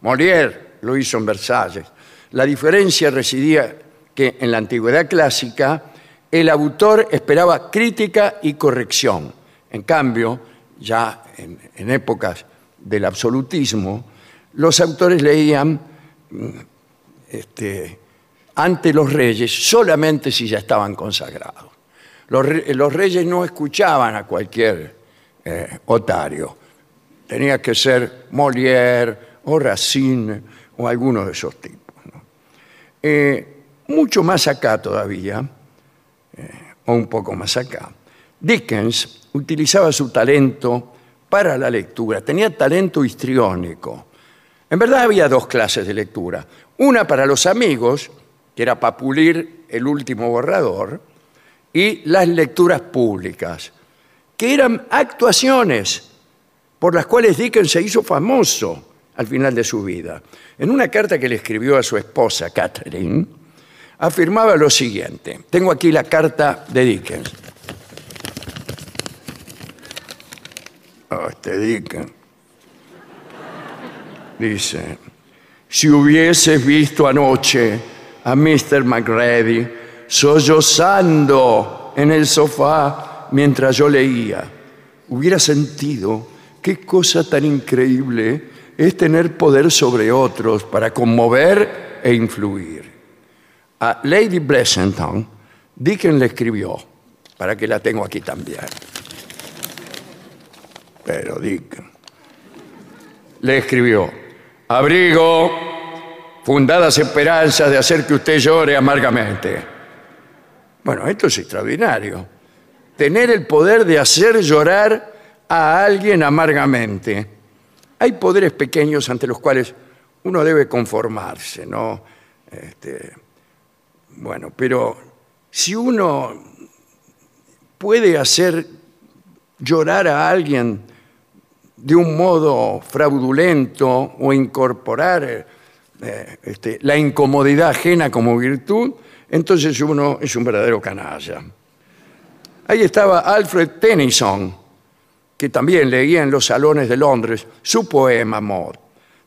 Molière lo hizo en Versalles. La diferencia residía que en la antigüedad clásica el autor esperaba crítica y corrección. En cambio, ya en, épocas del absolutismo, los autores leían mm, este, ante los reyes solamente si ya estaban consagrados. Los, re- los reyes no escuchaban a cualquier eh, otario. Tenía que ser Molière o Racine o alguno de esos tipos. Eh, mucho más acá todavía, eh, o un poco más acá, Dickens utilizaba su talento para la lectura. Tenía talento histriónico. En verdad había dos clases de lectura. Una para los amigos, que era para pulir el último borrador, y las lecturas públicas, que eran actuaciones por las cuales Dickens se hizo famoso al final de su vida. En una carta que le escribió a su esposa, Catherine, afirmaba lo siguiente. Tengo aquí la carta de Dickens. Oh, este Dickens. Dice, si hubieses visto anoche a Mr. McReady sollozando en el sofá mientras yo leía, hubiera sentido qué cosa tan increíble es tener poder sobre otros para conmover e influir. A Lady Blessington, Dickens le escribió, para que la tengo aquí también. Pero Dickens le escribió, abrigo fundadas esperanzas de hacer que usted llore amargamente. Bueno, esto es extraordinario. Tener el poder de hacer llorar a alguien amargamente. Hay poderes pequeños ante los cuales uno debe conformarse, ¿no? Este, bueno, pero si uno puede hacer llorar a alguien de un modo fraudulento o incorporar eh, este, la incomodidad ajena como virtud, entonces uno es un verdadero canalla. Ahí estaba Alfred Tennyson, que también leía en los salones de Londres su poema Maud.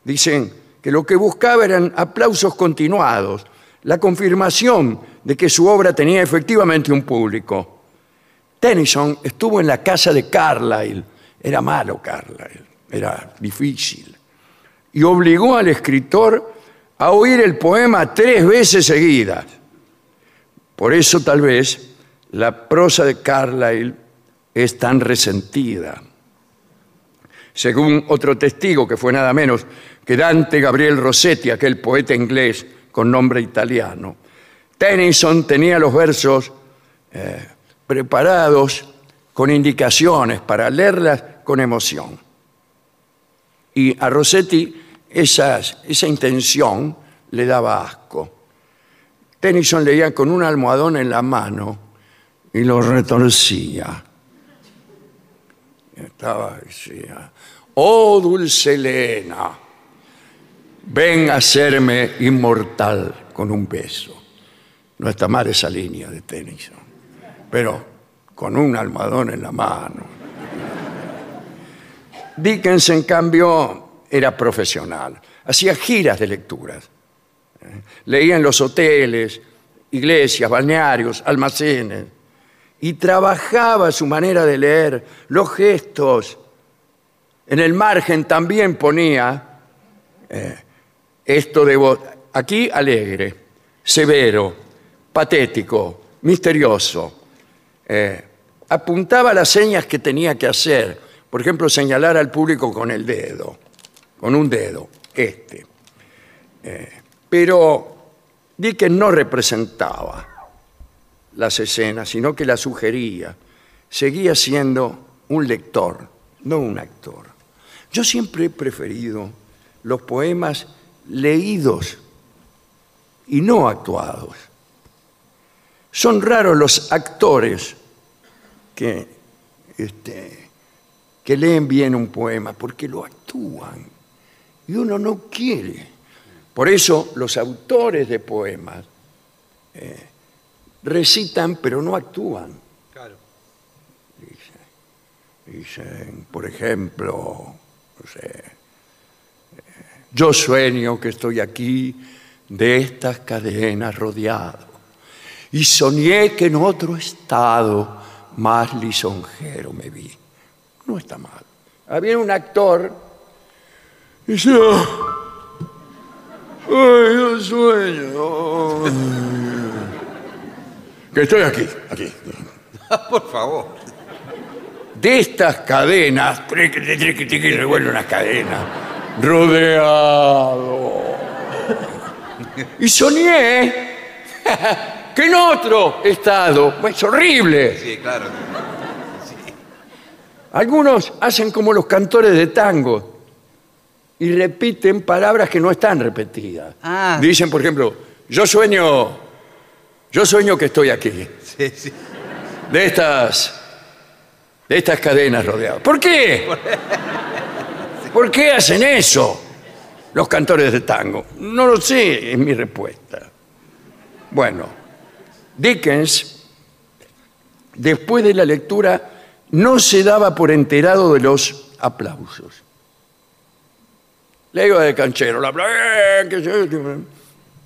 Dicen que lo que buscaba eran aplausos continuados, la confirmación de que su obra tenía efectivamente un público. Tennyson estuvo en la casa de Carlyle, era malo Carlyle, era difícil, y obligó al escritor a oír el poema tres veces seguidas. Por eso tal vez la prosa de Carlyle es tan resentida. Según otro testigo, que fue nada menos que Dante Gabriel Rossetti, aquel poeta inglés con nombre italiano, Tennyson tenía los versos eh, preparados con indicaciones para leerlas con emoción. Y a Rossetti esa intención le daba asco. Tennyson leía con un almohadón en la mano y lo retorcía. Estaba, decía, oh dulce Elena, ven a hacerme inmortal con un beso. No está mal esa línea de Tennyson, pero con un almohadón en la mano. Dickens, en cambio, era profesional. Hacía giras de lecturas. Leía en los hoteles, iglesias, balnearios, almacenes. Y trabajaba su manera de leer, los gestos. En el margen también ponía eh, esto de voz. Aquí alegre, severo, patético, misterioso. Eh, apuntaba las señas que tenía que hacer. Por ejemplo, señalar al público con el dedo, con un dedo, este. Eh, pero Dickens no representaba las escenas, sino que las sugería. Seguía siendo un lector, no un actor. Yo siempre he preferido los poemas leídos y no actuados. Son raros los actores que, este, que leen bien un poema, porque lo actúan y uno no quiere. Por eso los autores de poemas eh, recitan pero no actúan. Dicen, por ejemplo, no sé, eh, yo sueño que estoy aquí de estas cadenas rodeado y soñé que en otro estado más lisonjero me vi. No está mal. Había un actor y decía, ay, yo sueño ay, que estoy aquí, aquí. Por favor. de estas cadenas, triqui, triqui, triqui, revuelve unas cadenas, rodeado. Y soñé que en otro estado, pues, es horrible. Sí, claro. Algunos hacen como los cantores de tango y repiten palabras que no están repetidas. Ah. Dicen, por ejemplo, yo sueño, yo sueño que estoy aquí. Sí, sí. de estas, de estas cadenas rodeadas. ¿Por qué? ¿Por qué hacen eso los cantores de tango? No lo sé, es mi respuesta. Bueno, Dickens, después de la lectura, no se daba por enterado de los aplausos. Le iba de canchero, la ¡eh! se-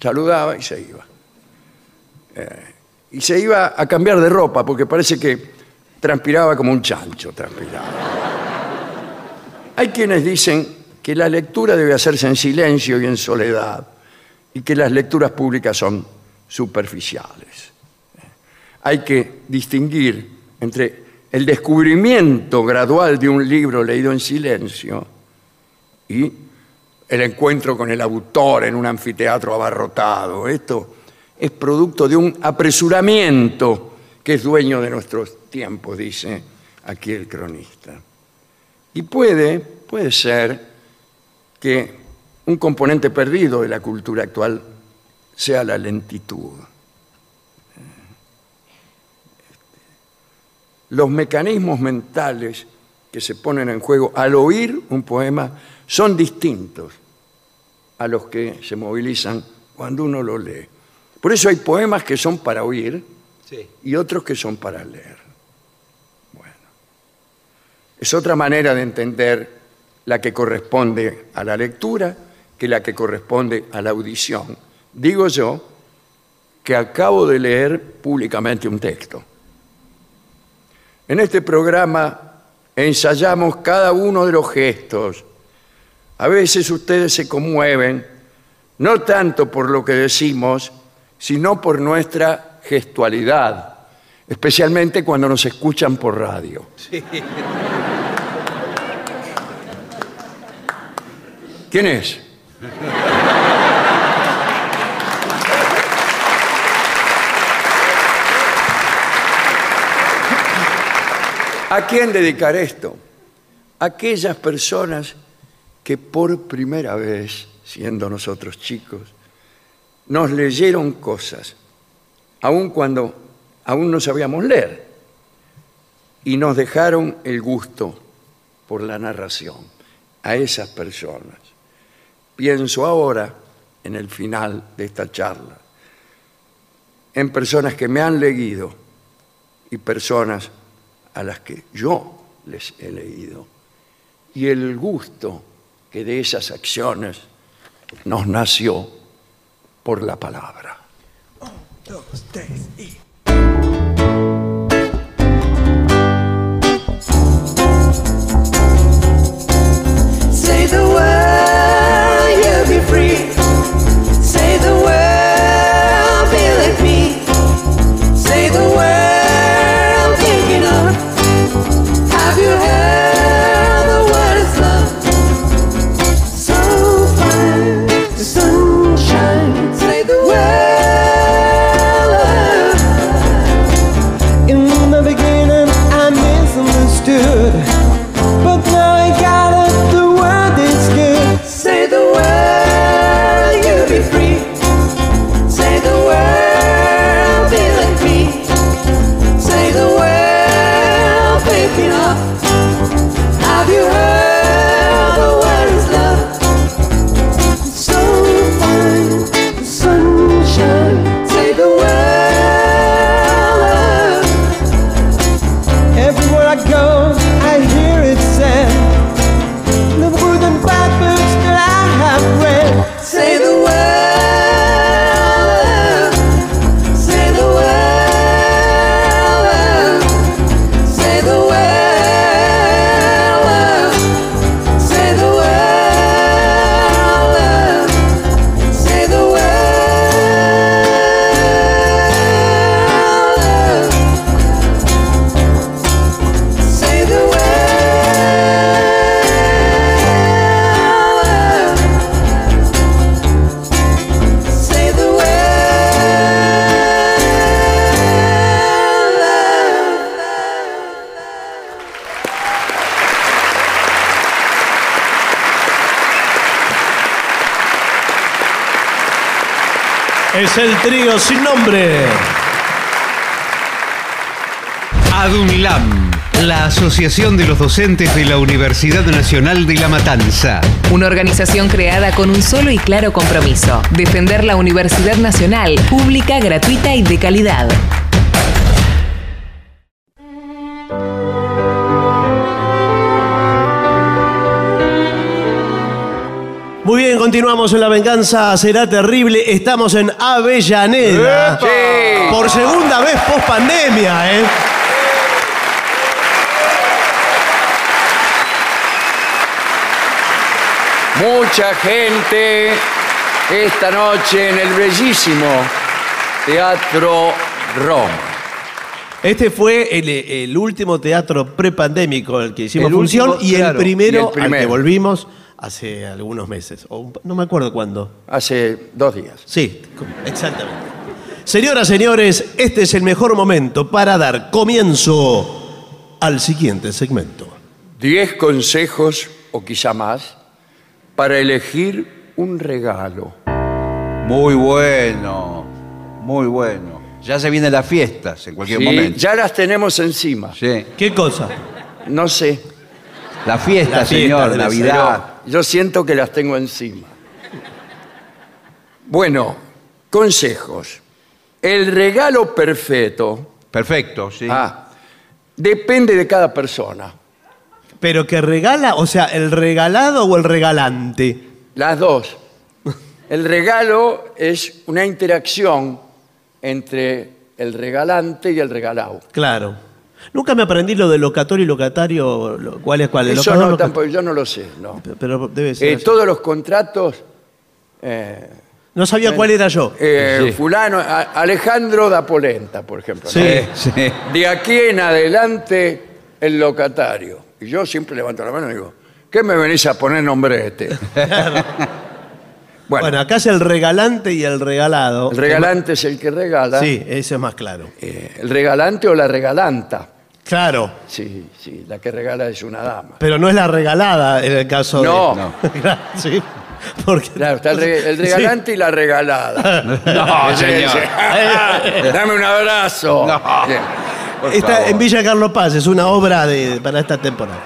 saludaba y se iba y se iba a cambiar de ropa porque parece que transpiraba como un chancho, transpiraba. Hay quienes dicen que la lectura debe hacerse en silencio y en soledad y que las lecturas públicas son superficiales. Hay que distinguir entre el descubrimiento gradual de un libro leído en silencio y el encuentro con el autor en un anfiteatro abarrotado. Esto es producto de un apresuramiento que es dueño de nuestros tiempos, dice aquí el cronista. Y puede, puede ser que un componente perdido de la cultura actual sea la lentitud. Los mecanismos mentales que se ponen en juego al oír un poema son distintos a los que se movilizan cuando uno lo lee. Por eso hay poemas que son para oír Sí. y otros que son para leer. Bueno, es otra manera de entender la que corresponde a la lectura que la que corresponde a la audición. Digo yo que acabo de leer públicamente un texto. En este programa ensayamos cada uno de los gestos. A veces ustedes se conmueven no tanto por lo que decimos, sino por nuestra gestualidad, especialmente cuando nos escuchan por radio. ¿Quién es? ¿A quién dedicar esto? Aquellas personas que por primera vez, siendo nosotros chicos, nos leyeron cosas, aun cuando aún no sabíamos leer, y nos dejaron el gusto por la narración a esas personas. Pienso ahora, en el final de esta charla, en personas que me han leído y personas a las que yo les he leído y el gusto que de esas acciones nos nació por la palabra. Say the you'll be free. Asociación de los Docentes de la Universidad Nacional de La Matanza. Una organización creada con un solo y claro compromiso, defender la Universidad Nacional, pública, gratuita y de calidad. Muy bien, continuamos en La Venganza Será Terrible. Estamos en Avellaneda. Sí. Por segunda vez post pandemia, ¿eh? Mucha gente esta noche en el bellísimo Teatro Roma. Este fue el, el último teatro prepandémico al que hicimos El función último, y, el primero y el al que primero. volvimos hace algunos meses. O un- no me acuerdo cuándo. Hace dos días. Sí, co- exactamente. Señoras, señores, este es el mejor momento para dar comienzo al siguiente segmento. Diez consejos, o quizá más, para elegir un regalo. Muy bueno, muy bueno. Ya se vienen las fiestas en cualquier Sí, momento. ya las tenemos encima. Sí. ¿Qué cosa? No sé, La fiesta, señor. Navidad. yo siento que las tengo encima. Bueno, consejos. El regalo perfecto Perfecto, sí. ah, depende de cada persona. Pero que regala, o sea, el regalado o el regalante. Las dos. El regalo es una interacción entre el regalante y el regalado. Claro. Nunca me aprendí lo de locatorio y locatario. lo- ¿Cuál es cuál? El Eso locador, no, loca- tampoco, yo no lo sé. No. Pero debe ser. Eh, así. todos los contratos eh, No sabía cuál era yo. Eh, Sí. Fulano, a- Alejandro da Polenta, por ejemplo. Sí. ¿no? Sí. De aquí en adelante, el locatario. Y yo siempre levanto la mano y digo, ¿qué me venís a poner nombre este? Bueno, bueno, acá es el regalante y el regalado. el regalante es el que regala. Sí, ese es más claro. Eh, el regalante o la regalanta. Claro, Sí, sí, la que regala es una dama. pero no es la regalada en el caso No. de. No. sí, porque. Claro, está el, re- el regalante y la regalada. No, señor. Dame un abrazo. No. Bien. Por Está favor. en Villa Carlos Paz, es una obra de, para esta temporada.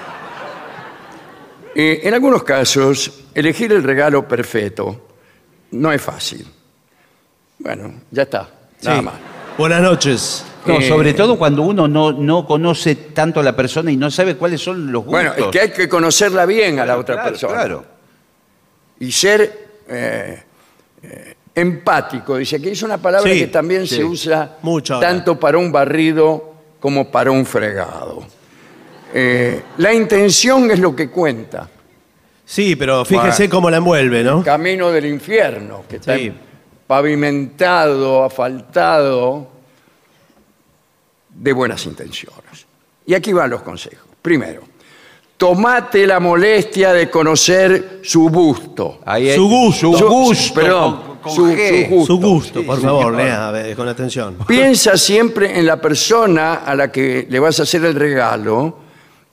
Eh, en algunos casos, elegir el regalo perfecto no es fácil. Bueno, ya está. Nada Sí. más. Buenas noches. No, Eh, sobre todo cuando uno no, no conoce tanto a la persona y no sabe cuáles son los gustos. Bueno, es que hay que conocerla bien a la otra Claro, persona. Claro. Y ser eh, eh, empático. Dice que es una palabra Sí, que también sí. se usa Mucho ahora. tanto para un barrido como para un fregado. Eh, la intención es lo que cuenta. Sí, pero fíjese cómo la envuelve, ¿no? Camino del infierno, que está Sí. pavimentado, asfaltado, de buenas intenciones. Y aquí van los consejos. Primero, tomate la molestia de conocer su gusto. Ahí hay- Su gusto. Su gusto. Perdón, con- con su- G. su gusto. Su gusto, por favor, lea a ver, con atención. Piensa siempre en la persona a la que le vas a hacer el regalo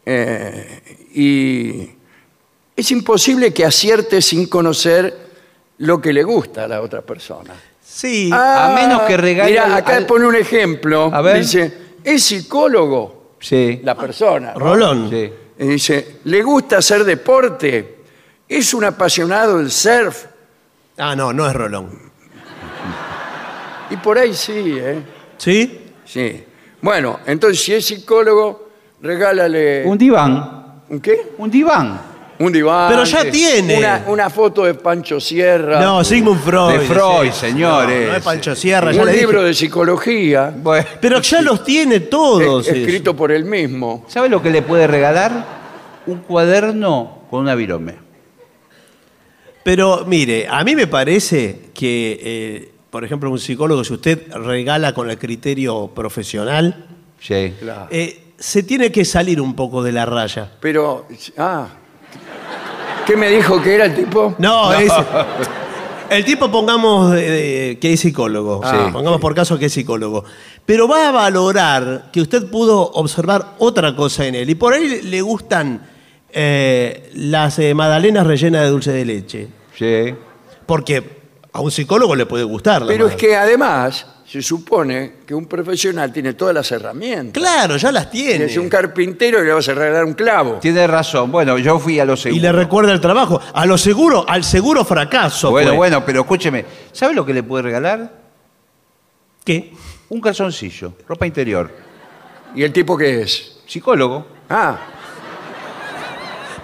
eh, y es imposible que acierte sin conocer lo que le gusta a la otra persona. Sí, Ah, A menos que regale Mira, acá al- pone un ejemplo. A ver. Dice, es psicólogo Sí. la persona. ¿no? Rolón. Sí. Y dice, le gusta hacer deporte, es un apasionado del surf. Ah, no, no es Rolón. Y por ahí sí, ¿eh? ¿Sí? Sí. Bueno, entonces si es psicólogo, regálale... Un diván. ¿Un qué? Un diván. Un diván. Pero ya tiene. Una, una foto de Pancho Sierra. No, Sigmund Freud. De Freud, señores. No, no es Pancho Sierra, ya un le dije. libro de psicología. Bueno, Pero ya los tiene todos. es- escrito por él mismo. ¿sabe lo que le puede regalar? Un cuaderno con una virome. Pero mire, a mí me parece que, eh, por ejemplo, un psicólogo, si usted regala con el criterio profesional, Sí. eh, se tiene que salir un poco de la raya. Pero, ah, ¿qué me dijo que era el tipo? No, es. El tipo, pongamos eh, que es psicólogo. Ah, Sí. pongamos por caso que es psicólogo. Pero va a valorar que usted pudo observar otra cosa en él. Y por ahí le gustan eh, las eh, magdalenas rellenas de dulce de leche. Sí. Porque a un psicólogo le puede gustar. la Pero es que además se supone que un profesional tiene todas las herramientas. Claro, ya las tiene. Es un carpintero y le vas a regalar un clavo. Tiene razón. Bueno, yo fui a lo Y seguro. le recuerda el trabajo. A lo seguro, al seguro fracaso. Bueno, fue. bueno, pero escúcheme. ¿Sabe lo que le puede regalar? ¿Qué? Un calzoncillo, ropa interior. ¿Y el tipo qué es? Psicólogo. Ah,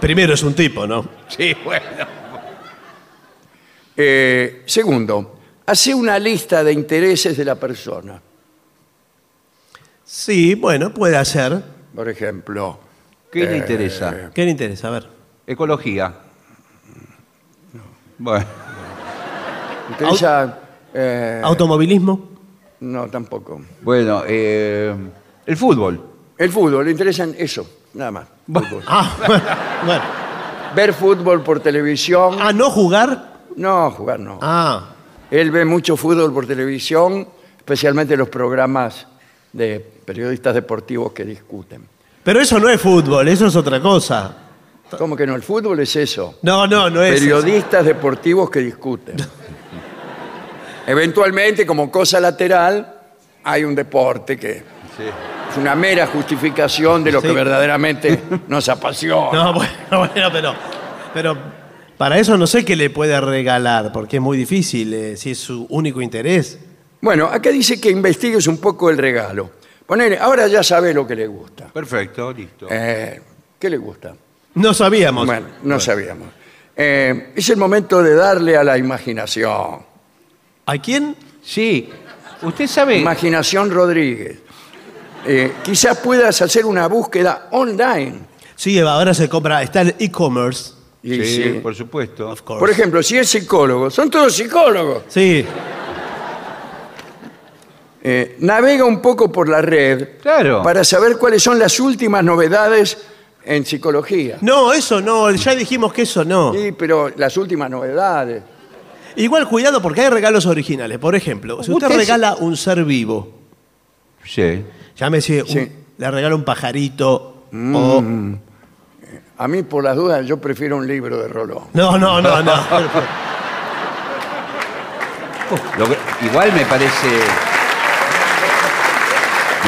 Primero es un tipo, ¿no? Sí, bueno. eh, segundo, hace una lista de intereses de la persona. Sí, bueno, puede hacer. Por ejemplo, ¿Qué Eh, le interesa? ¿Qué le interesa? A ver. Ecología. Bueno. interesa... eh, ¿Automovilismo? no, tampoco. Bueno, eh, el fútbol. El fútbol, le interesan eso, nada más. fútbol. Ah, bueno. Ver fútbol por televisión. Ah, ¿no jugar? No, jugar no. Ah, Él ve mucho fútbol por televisión, especialmente los programas de periodistas deportivos que discuten. pero eso no es fútbol, eso es otra cosa. ¿Cómo que no? El fútbol es eso. No, no, no es. eso. Periodistas deportivos que discuten. Eventualmente, como cosa lateral, hay un deporte que es una mera justificación de lo que verdaderamente nos apasiona. No, bueno, bueno, pero, pero para eso no sé qué le puede regalar, porque es muy difícil, eh, si es su único interés. Bueno, acá dice que investigues un poco el regalo. Ponele, ahora ya sabe lo que le gusta. Perfecto, listo. Eh, ¿Qué le gusta? No sabíamos. Bueno, no sabíamos. Eh, es el momento de darle a la imaginación. ¿A quién? Sí. Usted sabe. Imaginación Rodríguez. Eh, quizás puedas hacer una búsqueda online. Sí, ahora se compra, está el e-commerce. Y sí, sí. por supuesto. Por ejemplo, si es psicólogo, son todos psicólogos. Sí. Eh, navega un poco por la red Claro. para saber cuáles son las últimas novedades en psicología. No, eso no, ya dijimos que eso no. Sí, pero las últimas novedades. Igual cuidado porque hay regalos originales. Por ejemplo, si usted Usted- regala un ser vivo, Sí. llámese, un- Sí. le regala un pajarito o... A mí, por las dudas, yo prefiero un libro de Rolón. No, no, no, no. Lo que- igual me parece.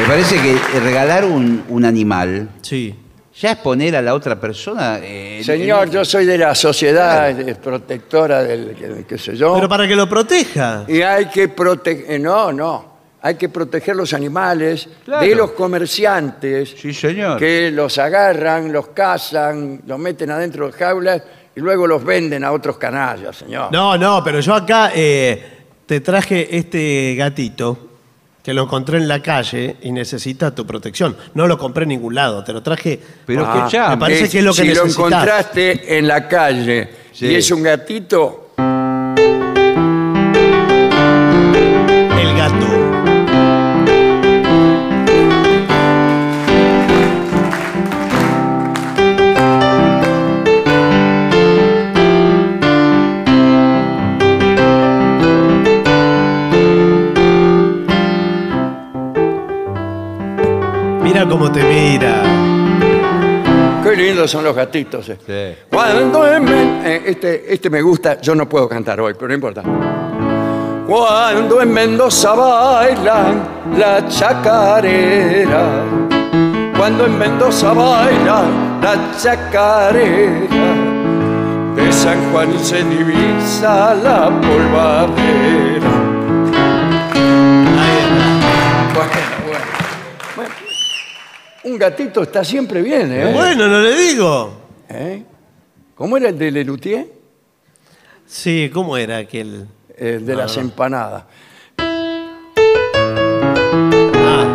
Me parece que regalar un, un animal Sí. ya es poner a la otra persona. eh, Señor, en- yo soy de la sociedad eh, protectora del que- qué sé yo. Pero para que lo proteja. Y hay que proteger, no, no, hay que proteger los animales Claro. de los comerciantes Sí, señor. que los agarran, los cazan, los meten adentro de jaulas y luego los venden a otros canallas, señor. No, no, pero yo acá eh, te traje este gatito que lo encontré en la calle y necesita tu protección. No lo compré en ningún lado, te lo traje. Pero Ah, que ya. me parece que es lo que si lo necesitas. encontraste en la calle Sí. y es un gatito, lindos son los gatitos. eh. Sí. Cuando en Men- eh, este, este me gusta, yo no puedo cantar hoy, pero no importa. Cuando en Mendoza bailan la chacarera, cuando en Mendoza bailan la chacarera, de San Juan se divisa la polvadera. Un gatito está siempre bien, ¿eh? Bueno, no le digo. ¿Eh? ¿Cómo era el de Lelutier? Sí, ¿cómo era aquel? El de las empanadas. Ah,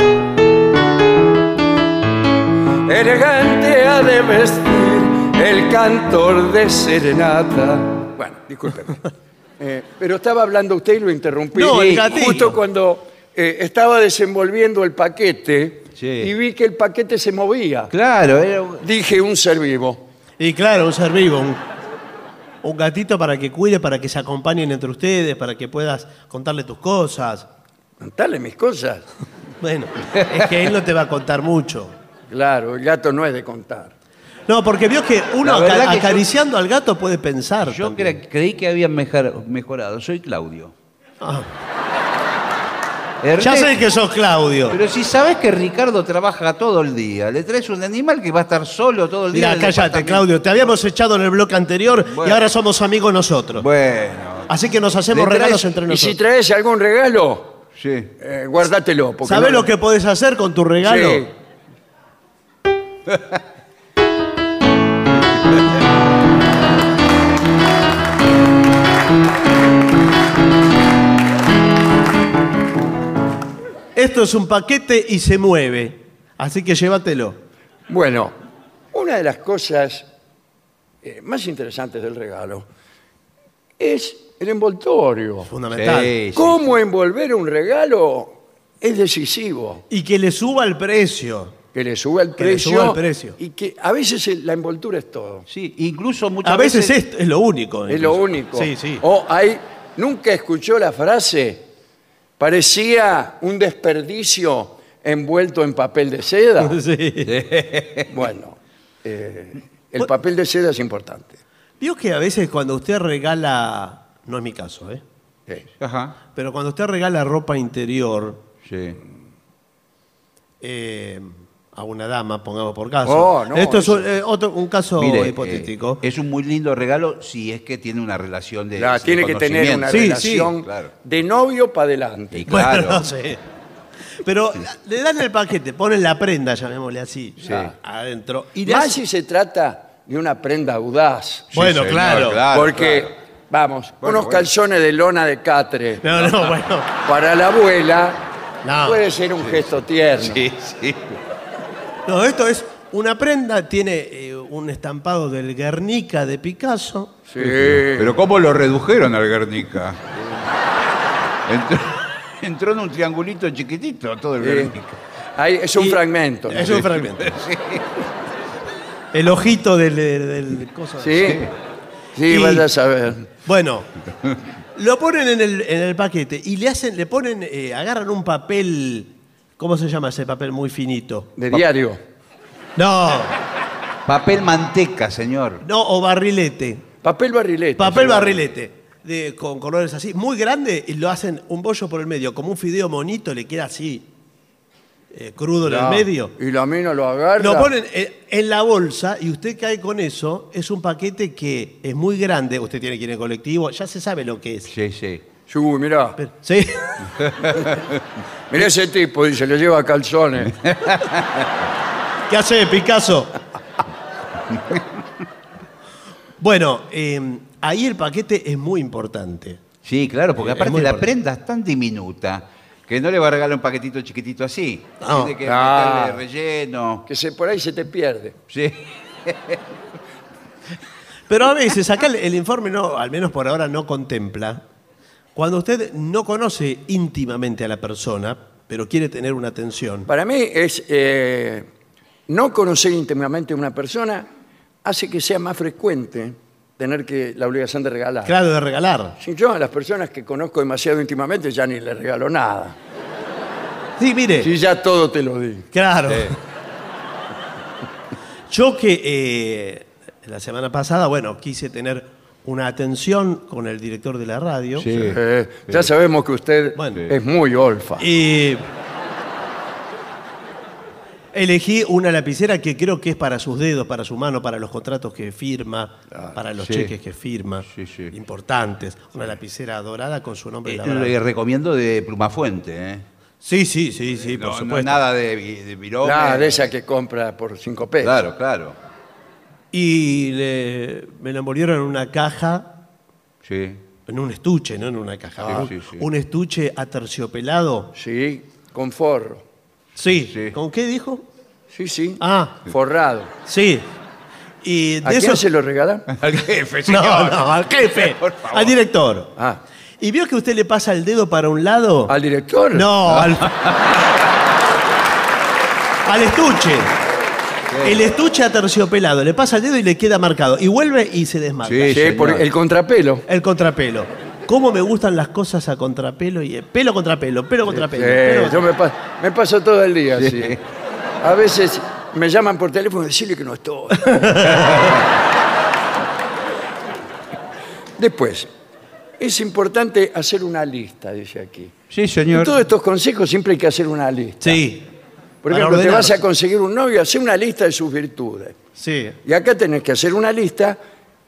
Elegante ha de vestir el cantor de serenata. Bueno, discúlpeme. Eh, pero estaba hablando usted y lo interrumpí. No, el Sí, gatito. Justo cuando eh, estaba desenvolviendo el paquete Sí. y vi que el paquete se movía. Claro, era un- Dije un ser vivo. y claro, un ser vivo, un, un gatito para que cuide, para que se acompañen entre ustedes, para que puedas contarle tus cosas. Contale mis cosas. Bueno, es que él no te va a contar mucho. Claro, el gato no es de contar. No, porque vio que uno La verdad aca- que yo- acariciando al gato puede pensar. yo también. cre- creí que habían mejor- mejorado. Soy Claudio. Ah, Ernesto- ya sé que sos Claudio. Pero si sabes que Ricardo trabaja todo el día, le traes un animal que va a estar solo todo el día. Mira, cállate. Claudio. Te habíamos echado en el bloque anterior y ahora somos amigos nosotros. Bueno, Así que nos hacemos traes- regalos entre Y si nosotros. traes algún regalo, sí. eh, guárdatelo. ¿Sabés no- lo que podés hacer con tu regalo? Sí. Esto es un paquete y se mueve. Así que llévatelo. Bueno, una de las cosas eh, más interesantes del regalo es el envoltorio. Fundamental. Sí, sí. Cómo envolver un regalo es decisivo. Y que le suba el precio. Que le suba el Que le precio. suba el precio. Y que a veces el- la envoltura es todo. Sí, incluso muchas A veces es, es lo único. Es lo incluso. único. Sí, sí. O hay, nunca escuchó la frase, parecía un desperdicio envuelto en papel de seda. Sí. Bueno, eh, el papel de seda es importante. Vio que a veces cuando usted regala, no es mi caso, ¿eh? Sí. Ajá. Pero cuando usted regala ropa interior Sí. eh, a una dama, pongamos por caso. Oh, no, Esto es un, eh, otro, un caso Mire, hipotético. eh, es un muy lindo regalo si es que tiene una relación de. La- de tiene que tener una conocimiento. Sí, relación sí, claro. de novio para adelante. Y claro. Bueno, sé. Pero le dan el paquete, ponen la prenda, llamémosle así, Sí. adentro. Y le Más si se trata de una prenda audaz. Bueno, señor, claro. claro. porque, vamos, Bueno, unos bueno. calzones de lona de catre No, no, bueno. para la abuela No. puede ser un gesto tierno. Sí, sí. No, esto es una prenda tiene eh, un estampado del Guernica de Picasso. Sí. Pero ¿cómo lo redujeron al Guernica? Entró, entró en un triangulito chiquitito todo el Sí. Guernica. Ahí es un Y- fragmento. ¿no? Es un fragmento. El ojito del, del, del coso. Sí. Sí, Y- vaya a saber. Bueno, lo ponen en el, en el paquete y le hacen, le ponen, eh, agarran un papel, ¿cómo se llama ese papel muy finito? De diario. No, Papel manteca, señor. no, o barrilete. Papel barrilete. Papel barrilete. De, con colores así, muy grande, y lo hacen un bollo por el medio, como un fideo monito, le queda así, eh, crudo en el medio. Y la mina lo agarra. Lo ponen eh, en la bolsa y usted cae con eso. Es un paquete que es muy grande. Usted tiene que ir en colectivo, ya se sabe lo que es. Sí, sí. Sí, Uy, mirá. Pero- ¿Sí? Mirá ese tipo, dice, le lleva calzones. ¿Qué hace Picasso? bueno, eh, ahí el paquete es muy importante. Sí, claro, porque Es aparte la importante. prenda es tan diminuta que no le va a regalar un paquetito chiquitito así. No. Tiene que Ah. meterle relleno. Que se, por ahí se te pierde. Sí. Pero a veces, acá el, el informe, no, al menos por ahora, no contempla. Cuando usted no conoce íntimamente a la persona, pero quiere tener una atención. Para mí es eh, no conocer íntimamente a una persona hace que sea más frecuente tener que la obligación de regalar. Claro, de regalar. Si yo a las personas que conozco demasiado íntimamente ya ni les regalo nada. Sí, mire. Si ya todo te lo di. Claro. Yo que eh, la semana pasada, bueno, quise tener una atención con el director de la radio. Eh, Ya sabemos que usted Bueno. es muy olfa. Y elegí una lapicera que creo que es para sus dedos, para su mano, para los contratos que firma, para los sí. cheques que firma, Sí, sí. importantes. Una lapicera dorada con su nombre Eh, labrado. le recomiendo de Plumafuente, ¿eh? Sí, sí, sí, sí, por No, no supuesto. nada de, vi- de virome. Nada de esa que compra por cinco pesos. Claro, claro. Y le- me la envolvieron en una caja, Sí. en un estuche, no en una caja. Sí, un, sí, sí. un estuche aterciopelado. Sí, con forro. Sí. Sí. ¿Con qué dijo? Sí, sí. Ah, Forrado. sí. Y de ¿A quién eso se lo regalan? Al jefe, No, señor. no, al jefe, Por favor. al director. Ah, ¿Y vio que usted le pasa el dedo para un lado? ¿al director? No, al... al estuche. El estuche aterciopelado. Le pasa el dedo y le queda marcado. Y vuelve y se desmarca. Sí. Sí, señor. por el contrapelo. El contrapelo. ¿Cómo me gustan las cosas a contrapelo? y Pelo contra pelo, pelo contra pelo. Sí, pelo contra- yo me, pa- me paso todo el día así. A veces me llaman por teléfono y decirle que no estoy. Después, es importante hacer una lista, dice aquí. Sí, En señor. todos estos consejos siempre hay que hacer una lista. Sí. Por Para ejemplo, te vas a conseguir un novio, hacer una lista de sus virtudes. Sí. Y acá tenés que hacer una lista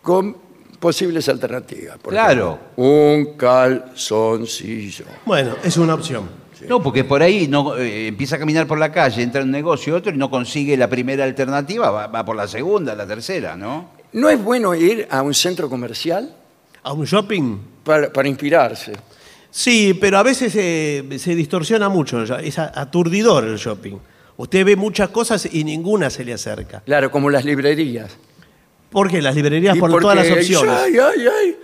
con posibles alternativas. Por Claro. ejemplo, un calzoncillo. Bueno, es una opción. No, porque por ahí no, eh, empieza a caminar por la calle, entra en un negocio otro y no consigue la primera alternativa, va, va por la segunda, la tercera, ¿no? ¿No es bueno ir a un centro comercial ¿A un shopping? para, para inspirarse? Sí, pero a veces eh, se distorsiona mucho. Es aturdidor el shopping. Usted ve muchas cosas y ninguna se le acerca. Claro, como las librerías. Porque las librerías Y por todas las porque, opciones. Ay, ay, ay,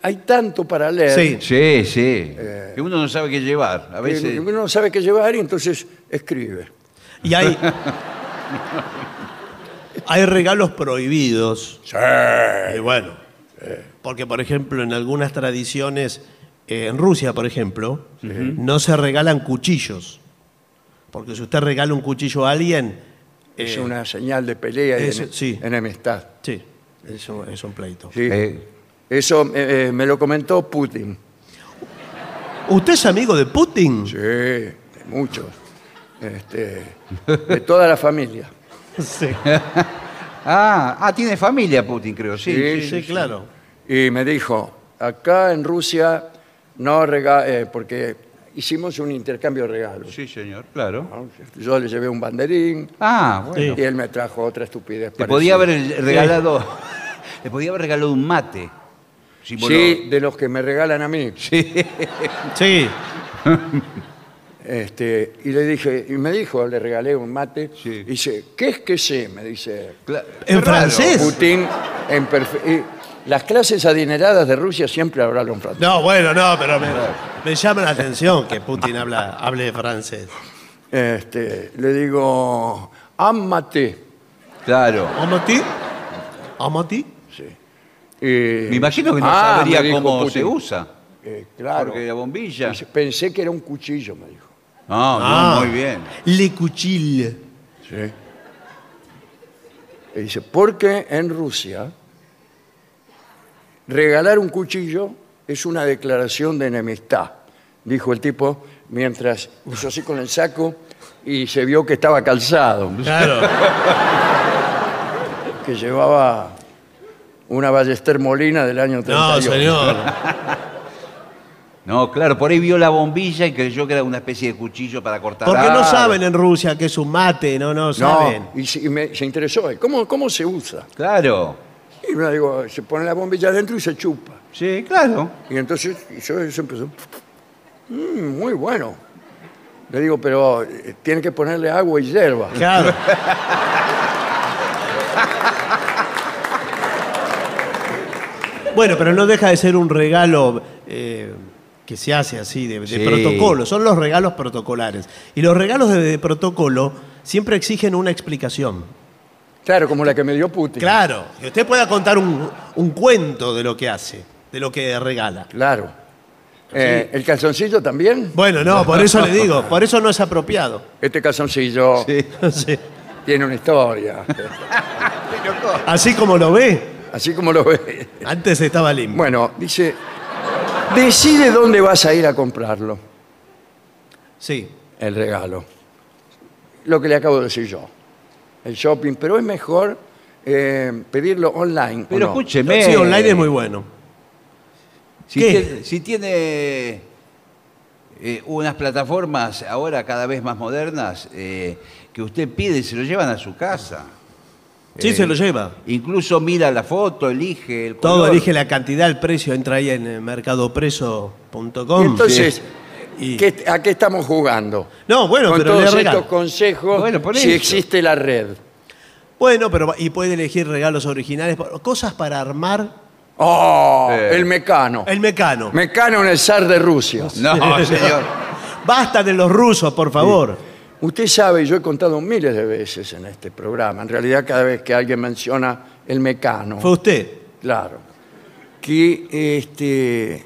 hay tanto para leer. Sí. Sí, sí. que uno no sabe qué llevar. A que veces. uno no sabe qué llevar y entonces escribe. Y hay. hay regalos prohibidos. Y bueno. Porque, por ejemplo, en algunas tradiciones, eh, en Rusia, por ejemplo, no se regalan cuchillos. Porque si usted regala un cuchillo a alguien. Es eh, una señal de pelea y ene- sí. enemistad. Sí, es un, es un pleito. Sí. Eh, Eso me lo comentó Putin. ¿Usted es amigo de Putin? Sí, de muchos. Este, de toda la familia. Sí, ah, ah, tiene familia Putin, creo, sí. Sí, sí. sí, claro. Y me dijo, acá en Rusia no regalan, porque hicimos un intercambio de regalos. Sí, señor, claro. ¿no? Yo le llevé un banderín Ah, bueno. y él me trajo otra estupidez. Te parecida. podía haber regalado. Le podía haber regalado un mate. Si vos Sí, de los que me regalan a mí. lo- Sí. Sí. Este, y le dije, y me dijo, le regalé un mate. Sí. Dice, ¿qué es que sé? Me dice Cla- ¿En raro. francés? Putin. En perfe- y las clases adineradas de Rusia siempre hablaron francés. No, bueno, no, pero me, me llama la atención que Putin habla, hable francés. Este, le digo, amate. Claro. ¿Amati? ¿Amati? Y- Me imagino que no Ah, sabría dijo cómo Putin. se usa. Eh, claro. Porque la bombilla. Dice, Pensé que era un cuchillo, me dijo. No, Ah. no, muy bien. Le cuchille. Sí. Y dice, porque en Rusia regalar un cuchillo es una declaración de enemistad, dijo el tipo mientras hizo así con el saco y se vio que estaba calzado, Claro. que llevaba una Ballester Molina del año 38. No, señor. No, claro, por ahí vio la bombilla y creyó que era una especie de cuchillo para cortar. Porque no saben en Rusia que es un mate, no, no saben. No, y, se, y me- se interesó, ¿cómo, ¿cómo se usa? Claro. Y me digo, se pone la bombilla adentro y se chupa. Sí, claro. Y entonces y yo, eso empezó. "Mm, muy bueno. Le digo, pero eh, tiene que ponerle agua y hierba. Claro. bueno, pero no deja de ser un regalo eh, que se hace así, de, de Sí. protocolo. Son los regalos protocolares. Y los regalos de, de protocolo siempre exigen una explicación. Claro, como la que me dio Putin. Claro, que usted pueda contar un, un cuento de lo que hace, de lo que regala. Claro. Eh, ¿El calzoncillo también? Bueno, no, por eso le digo, por eso no es apropiado. Este calzoncillo Sí. tiene una historia. Así como lo ve, Así como lo ve. antes estaba limpio. Bueno, dice, decide dónde vas a ir a comprarlo, Sí. el regalo. Lo que le acabo de decir yo. El shopping, pero es mejor eh, pedirlo online. ¿o Pero no? escúcheme. Sí, online es muy bueno. Si ¿Qué? tiene, si tiene, eh, unas plataformas ahora cada vez más modernas eh, que usted pide y se lo llevan a su casa. Sí, Eh, se lo lleva. Incluso mira la foto, elige el Todo color. elige la cantidad, el precio, entra ahí en mercadopreso.com. Entonces, Y- ¿qué- ¿a qué estamos jugando? No, bueno, Con pero todos le estos consejos, Bueno, por si eso. existe la red. Bueno, pero y puede elegir regalos originales, cosas para armar ¡Oh! Eh. El mecano. el mecano. Mecano en el zar de Rusia. No, señor. Basta de los rusos, por favor. Usted sabe, yo he contado miles de veces en este programa, en realidad cada vez que alguien menciona el mecano, Fue usted. claro, que este,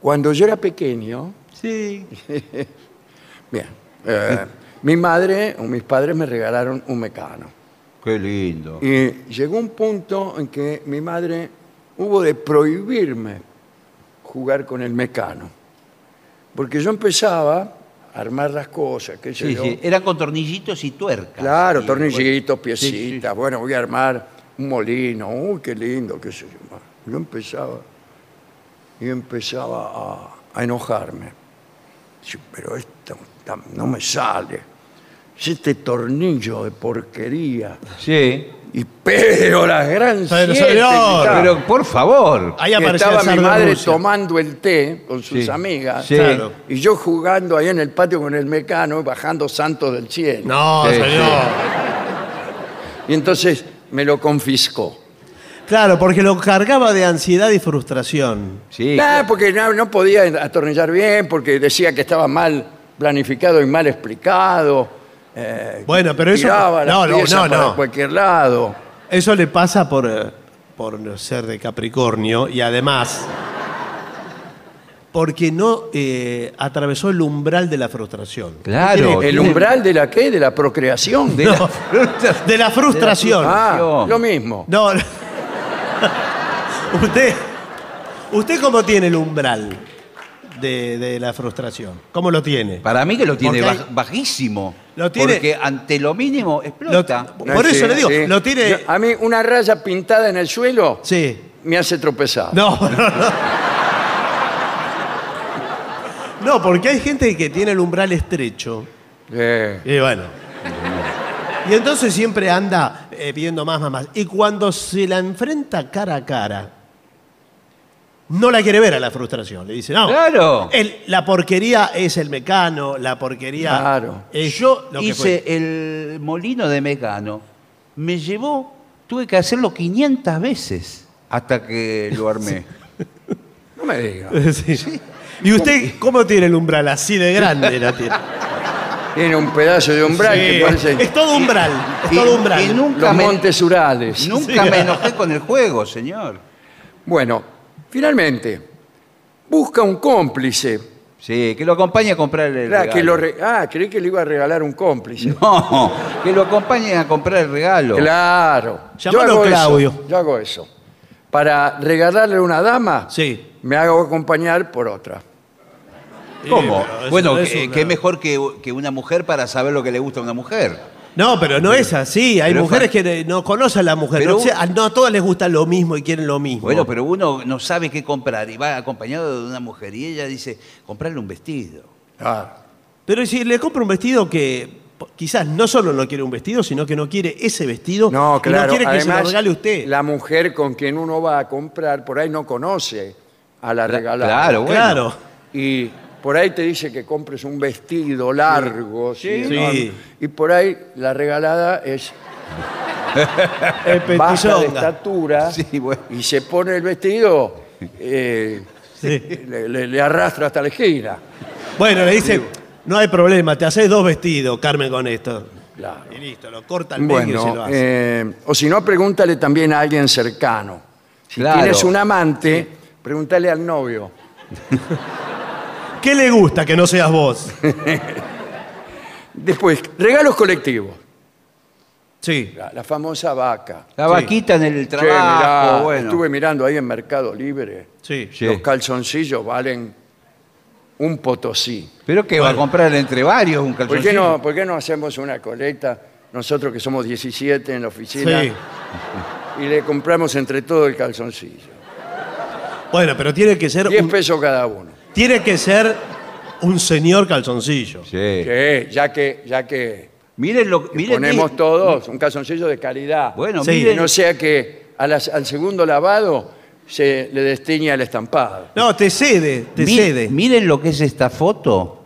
cuando yo era pequeño, Sí. bien, eh, mi madre o mis padres me regalaron un mecano. Qué lindo. Y llegó un punto en que mi madre hubo de prohibirme jugar con el mecano. Porque yo empezaba a armar las cosas, qué sé Sí, yo. sí. Eran con tornillitos y tuercas. Claro, Y, tornillitos, bueno, sí, sí. piecitas. Bueno, voy a armar un molino. Uy, qué lindo, qué sé yo. Yo empezaba, y empezaba a, a enojarme. Sí, pero esto no me sale. Es este tornillo de porquería. Sí. Y pero la gran Pero, siete, señor, gritaba. Pero por favor. Ahí Y apareció estaba el mi madre Rusia. tomando el té con sus Sí. amigas. Sí. Claro. Y yo jugando ahí en el patio con el mecano, bajando santos del cielo. No, Sí, señor. Y entonces me lo confiscó. Claro, porque lo cargaba de ansiedad y frustración. Sí. Ah, porque no, no podía atornillar bien, porque decía que estaba mal planificado y mal explicado. eh, Bueno, pero eso- tiraba las no, no, piezas no, para no. cualquier lado. Eso le pasa por, eh, por ser de Capricornio y además porque no eh, atravesó el umbral de la frustración. Claro. ¿El umbral de la qué? ¿De la procreación? De la fruta. De la frustración. Ah, lo mismo. No. usted, ¿Usted cómo tiene el umbral de, de la frustración? ¿Cómo lo tiene? Para mí que lo tiene hay- bajísimo. Lo tiene- Porque ante lo mínimo Lo- explota. por Sí, eso le digo, sí. lo tiene. Yo- a mí una raya pintada en el suelo Sí. me hace tropezar. No, no, no. No, porque hay gente que tiene el umbral estrecho. Eh, Y bueno. Y entonces siempre anda eh, viendo más, más, más. Y cuando se la enfrenta cara a cara, no la quiere ver a la frustración. Le dice, no. Claro. el- la porquería es el mecano, la porquería Claro. es Yo lo que hice fue. el molino de Mecano. Me llevó, tuve que hacerlo 500 veces hasta que lo armé. No me diga. Sí. ¿Y usted cómo tiene el umbral? Así de grande la tiene. Tiene un pedazo de umbral Sí, que parece Es todo umbral. Es todo umbral. y nunca los me, montes Urales. nunca me enojé con el juego, señor. Bueno, finalmente, busca un cómplice. Sí, que lo acompañe a comprar el Ah, regalo. que lo re- ah, creí que le iba a regalar un cómplice. No, que lo acompañe a comprar el regalo. Claro. Llámalo hago Claudio. Eso, yo hago eso. Para regalarle a una dama, Sí. me hago acompañar por otra. ¿Cómo? pero eso bueno, no es que, una- que mejor que, que una mujer para saber lo que le gusta a una mujer. No, pero no es así. Hay Pero mujeres que no conocen a la mujer. Pero- no, sé, a- no a todas les gusta lo mismo y quieren lo mismo. Bueno, pero uno no sabe qué comprar y va acompañado de una mujer y ella dice, comprarle un vestido. Claro. Pero si le compra un vestido que po- quizás no solo no quiere un vestido, sino que no quiere ese vestido No, y claro. no quiere que se lo Además, regale usted. La mujer con quien uno va a comprar por ahí no conoce a la regalada. Claro, bueno. Claro. Y por ahí te dice que compres un vestido largo. ¿sí? Sí. enorme. Y por ahí la regalada es El baja de estatura Sí, bueno. y se pone el vestido, eh, Sí. le, le- le arrastra hasta la esquina. Bueno, le dice, no hay problema, te haces dos vestidos, Carmen, con esto. Claro. Y listo, lo corta al medio y se lo Bueno, hace. eh, o si no, pregúntale también a alguien cercano. Si Claro. tienes un amante, pregúntale al novio. ¿Qué le gusta que no seas vos? Después, regalos colectivos. Sí. La, la famosa vaca. La Sí. vaquita en el Che, trabajo, mirá, bueno. Estuve mirando ahí en Mercado Libre. Sí. Sí. Los calzoncillos valen un potosí. Pero que va a comprar entre varios un ¿Por calzoncillo. qué, no, ¿Por qué no hacemos una colecta, nosotros que somos 17 en la oficina, Sí. y le compramos entre todo el calzoncillo? Bueno, pero tiene que ser 10 un, pesos cada uno. Tiene que ser un señor calzoncillo. Sí. Sí, ya que, ya que Miren lo miren ponemos todos un calzoncillo de calidad. Bueno, Sí. Que miren, no sea que a las- al segundo lavado se le destiña el estampado. No, te cede, te mi- cede. miren lo que es esta foto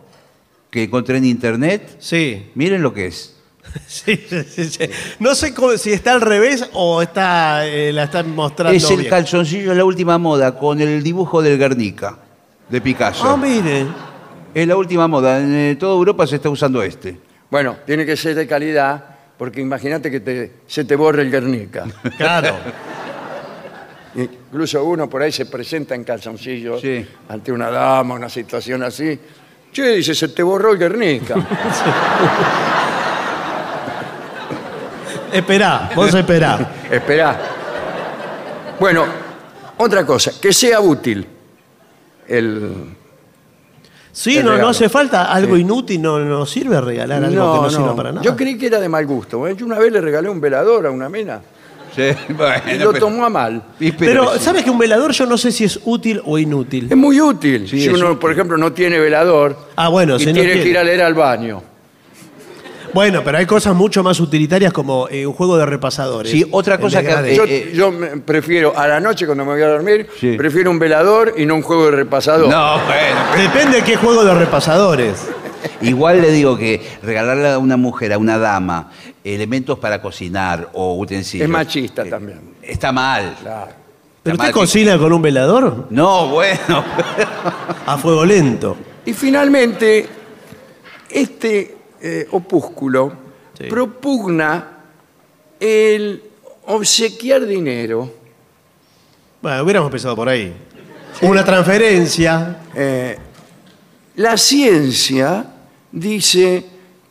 que encontré en internet. Sí. Miren lo que es. Sí, sí, sí, sí. No sé cómo- si está al revés o está, eh, la están mostrando Es el bien. calzoncillo de la última moda con el dibujo del Guernica de Picasso. Ah, mire. es la última moda. En eh, toda Europa se está usando este. Bueno, tiene que ser de calidad, porque imagínate que te- se te borre el Guernica. Claro. Incluso uno por ahí se presenta en calzoncillos Sí. ante una dama, una situación así. Che, dice, se te borró el Guernica. esperá, vos esperá. Esperá. Bueno, otra cosa, que sea útil. El, Sí, El no, no hace falta algo inútil, no, no sirve regalar algo que no, sirva para nada. Yo creí que era de mal gusto. ¿eh? Yo una vez le regalé un velador a una mina Sí, bueno, y lo pero- tomó a mal. Pero. ¿sabes que un velador yo no sé si es útil o inútil? Es muy útil. Sí, si uno, útil. por ejemplo, no tiene velador Ah, bueno, y si no tiene que quiere. ir a leer al baño. Bueno, pero hay cosas mucho más utilitarias como eh, un juego de repasadores. Sí, otra cosa que- eh, Yo, eh. yo me- prefiero, a la noche cuando me voy a dormir, Sí. prefiero un velador y no un juego de repasador. No, bueno. Depende de qué juego de repasadores. Igual le digo que regalarle a una mujer, a una dama, elementos para cocinar o utensilios. Es machista también. Está mal. Claro. ¿Pero usted mal. cocina con un velador? No, bueno. A fuego lento. Y finalmente, este eh, opúsculo Sí. propugna el obsequiar dinero. Bueno, hubiéramos empezado por ahí. Una transferencia. Eh, la ciencia dice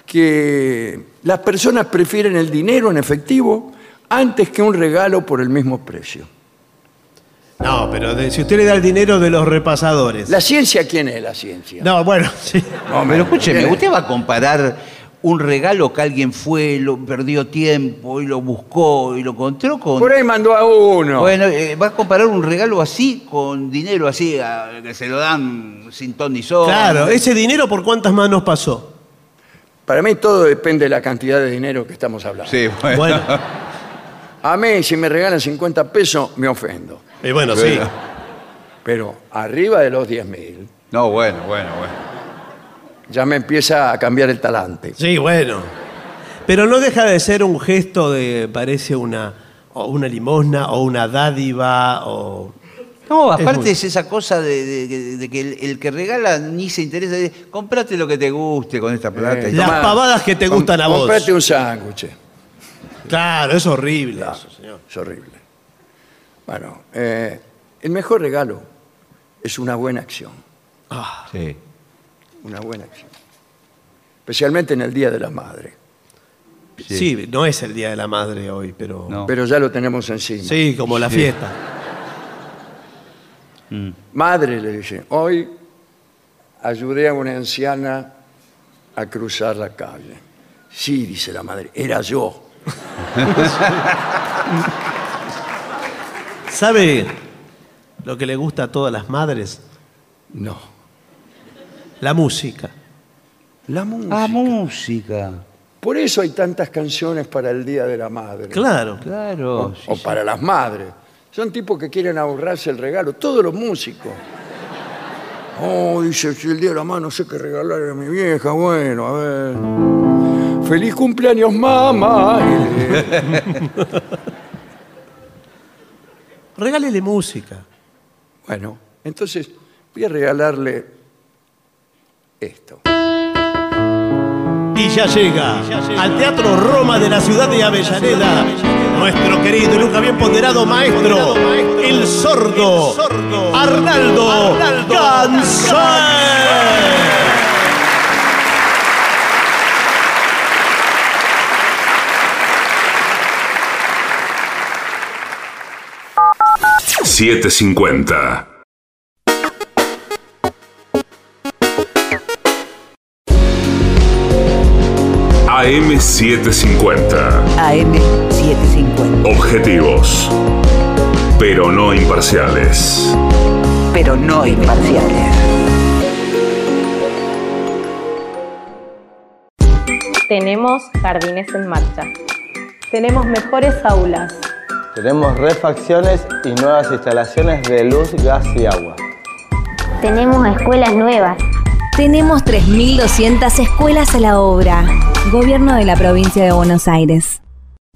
que las personas prefieren el dinero en efectivo antes que un regalo por el mismo precio. No, pero de- si usted le da el dinero de los repasadores. ¿La ciencia quién es la ciencia? No, bueno, sí. No, Pero escúcheme. ¿usted va a comparar un regalo que alguien fue, lo perdió tiempo y lo buscó y lo encontró con... Por ahí mandó a uno. Bueno, eh, va a comparar un regalo así con dinero así, a- que se lo dan sin ton ni son. Claro, ese dinero por cuántas manos pasó. Para mí todo depende de la cantidad de dinero que estamos hablando. Sí, bueno. Bueno, A mí, si me regalan 50 pesos, me ofendo. Y bueno, sí. Pero arriba de los 10.000 No, bueno, bueno, bueno. ya me empieza a cambiar el talante. Sí, bueno. Pero no deja de ser un gesto de, parece una, o una limosna o una dádiva o... No, Es aparte muy- es, esa cosa de, de- de que el, el que regala ni se interesa. de, comprate lo que te guste con esta plata. y Las Tomá, pavadas que te com- gustan a vos. Comprate un sándwich. Claro, es horrible eso, señor. Es horrible. Bueno, eh, el mejor regalo es una buena acción. Sí. Una buena acción. Especialmente en el Día de la Madre. Sí. no es el Día de la Madre hoy, pero... No. Pero ya lo tenemos encima. Sí, como la fiesta. Madre, le dice, hoy ayudé a una anciana a cruzar la calle. Sí, dice la madre, era yo. ¿Sabe lo que le gusta a todas las madres? No. La música. La música. Ah, música. Por eso hay tantas canciones para el Día de la Madre. Claro. Claro. o para las madres. Son tipos que quieren ahorrarse el regalo, todos los músicos. Oh, dice, si el día de la madre no sé qué regalarle a mi vieja, bueno, a ver. Feliz cumpleaños, mamá. Regálele música. Bueno, entonces voy a regalarle esto. Y ya llega al Teatro Roma de la ciudad de Avellaneda nuestro querido y nunca bien ponderado maestro, el sordo Arnaldo Gansay. Siete cincuenta. AM 750. AM750. Objetivos. Pero no imparciales. Pero no imparciales. Tenemos jardines en marcha. Tenemos mejores aulas. Tenemos refacciones y nuevas instalaciones de luz, gas y agua. Tenemos escuelas nuevas. Tenemos 3.200 escuelas a la obra. Gobierno de la provincia de Buenos Aires.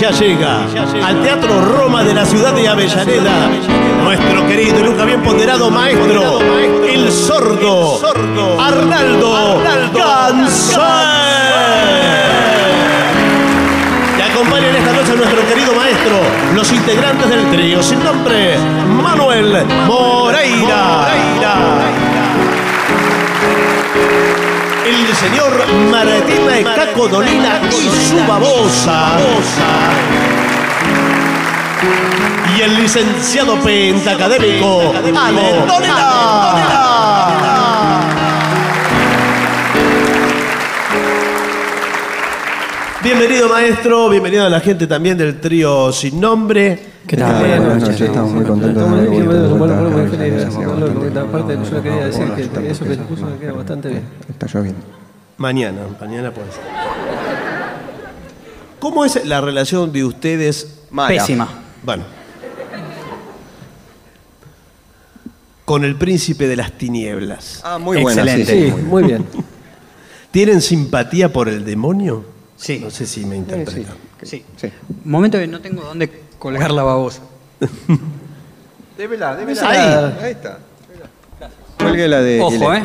Ya llega al Teatro Roma de la ciudad de Avellaneda nuestro querido y nunca bien ponderado maestro, el sordo Arnaldo Gansay. Que acompañan esta noche a nuestro querido maestro, los integrantes del trío sin nombre, Manuel Moreira. El señor Martina Caco Dolina y su babosa. Y el licenciado pentacadémico Ale Dolina. Bienvenido maestro, bienvenido a la gente también del trío sin nombre. ¿Qué tal? Buenas noches, estamos muy contentos de por acá. Gracias. Aparte, yo quería decir que eso que te puso me queda bastante bien. Está lloviendo. Mañana, mañana puede ser. ¿Cómo es la relación de ustedes? Mala. Pésima. Bueno. Con el príncipe de las tinieblas. Ah, muy buena, sí, sí, Sí, muy bien. ¿Tienen simpatía por el demonio? Sí. No sé si me interpretan. Sí. Momento que no tengo dónde colgar la babosa. Débela, débela. Ahí. Ahí está. Cuelgue la de. Ojo, ¿eh?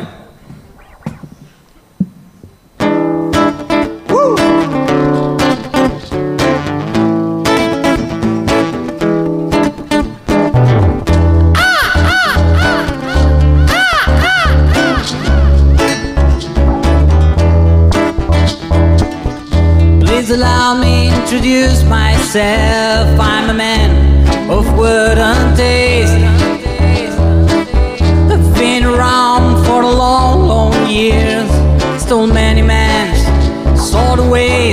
Please allow me introduce myself. I'm a man of word and taste.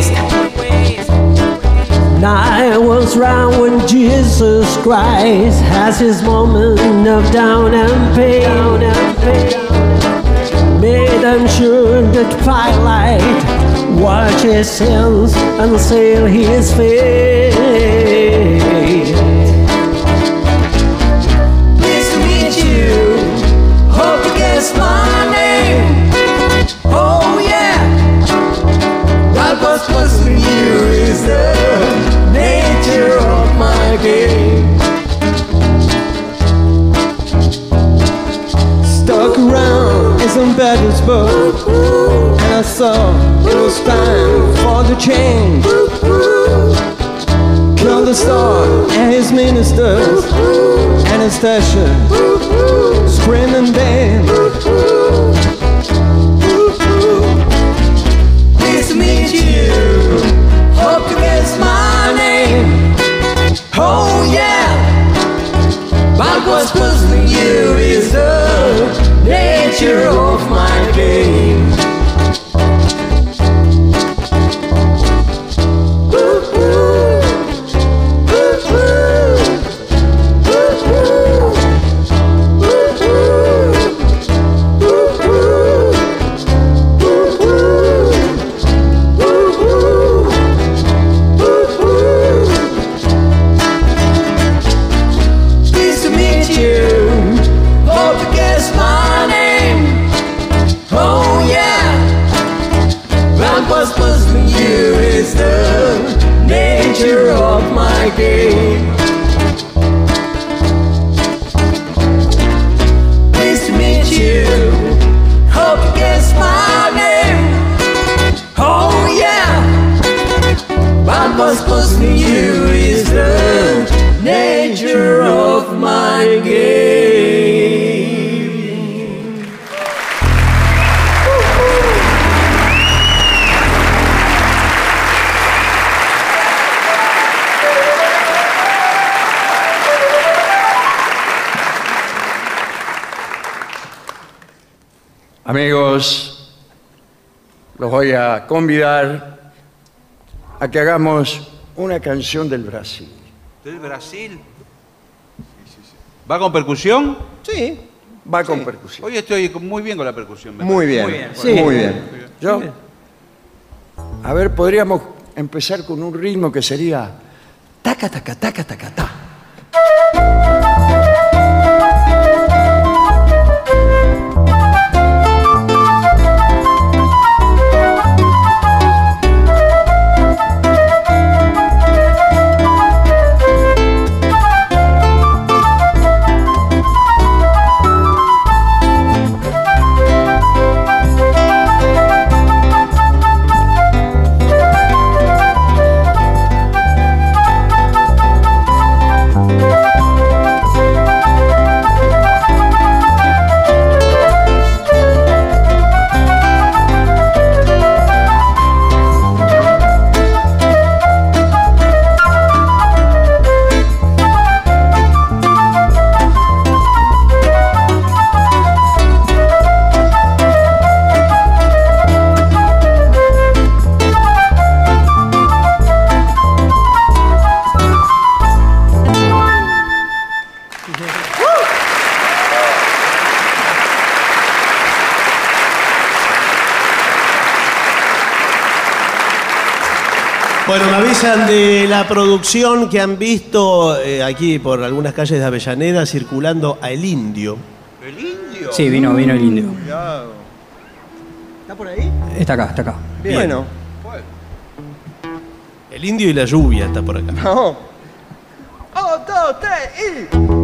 Waste. I was round when Jesus Christ has his moment of down and pain. And pain. Made them sure that twilight watch his sins and seal his fate. Nature of my game. Stuck around in St. Petersburg, and I saw it was time for the change. Killed the Tsar and his ministers, Anastasia, scream and dance. Pleased to meet you. 'Cause losing you is the Nature of my game Pleased to meet you. Hope you name. Oh yeah. Puzzling you is the nature of my game. Amigos, los voy a convidar a que hagamos una canción del Brasil. ¿Del Brasil? ¿Va con percusión? Sí, va con percusión. Hoy estoy muy bien con la percusión. me Muy parece. bien, Sí. muy bien. Yo, a ver, podríamos empezar con un ritmo que sería taca, taca, taca, taca, ta. De la producción que han visto eh, aquí por algunas calles de Avellaneda circulando a El Indio. ¿El indio? Sí, vino, vino el indio. ¿Está por ahí? Está acá, está acá. Bueno, El Indio y la lluvia está por acá. no. Un, dos, tres y.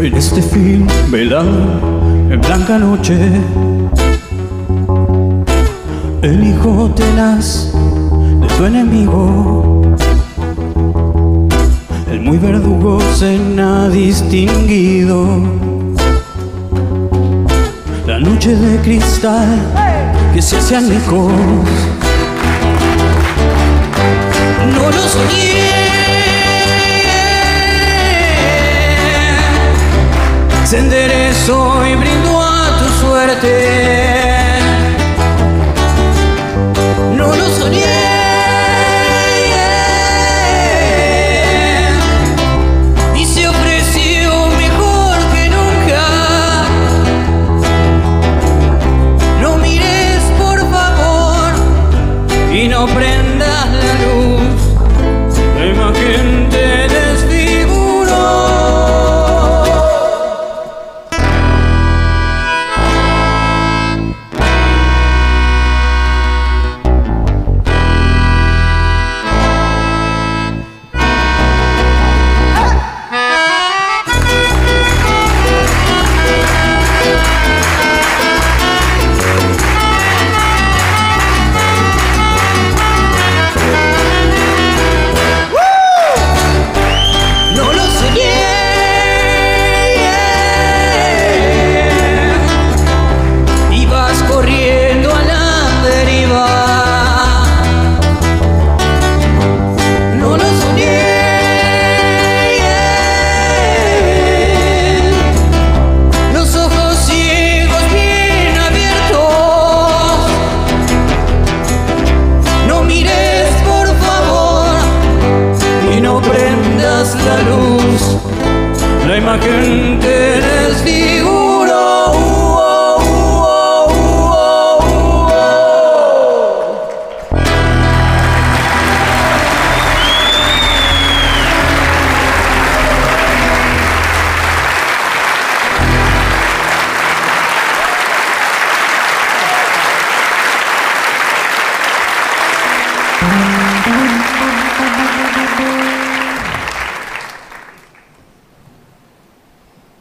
En este film velado, en blanca noche, el hijo tenaz de tu enemigo, el muy verdugo se ha distinguido. La noche de cristal que se hace añicos. No lo soñé. Se enderezó y brindó a tu suerte. No lo soñé. Y se ofreció mejor que nunca. No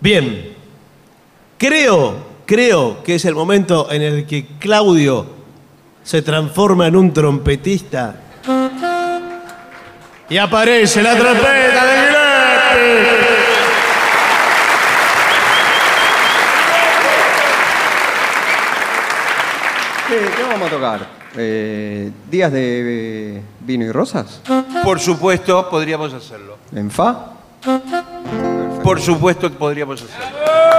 Bien. Creo, creo que es el momento en el que Claudio se transforma en un trompetista. Y aparece la trompeta de Gillespie. ¿Qué, qué vamos a tocar? Eh, ¿Días de eh, vino y rosas? Por supuesto, podríamos hacerlo. ¿En fa? Por supuesto que podríamos hacerlo.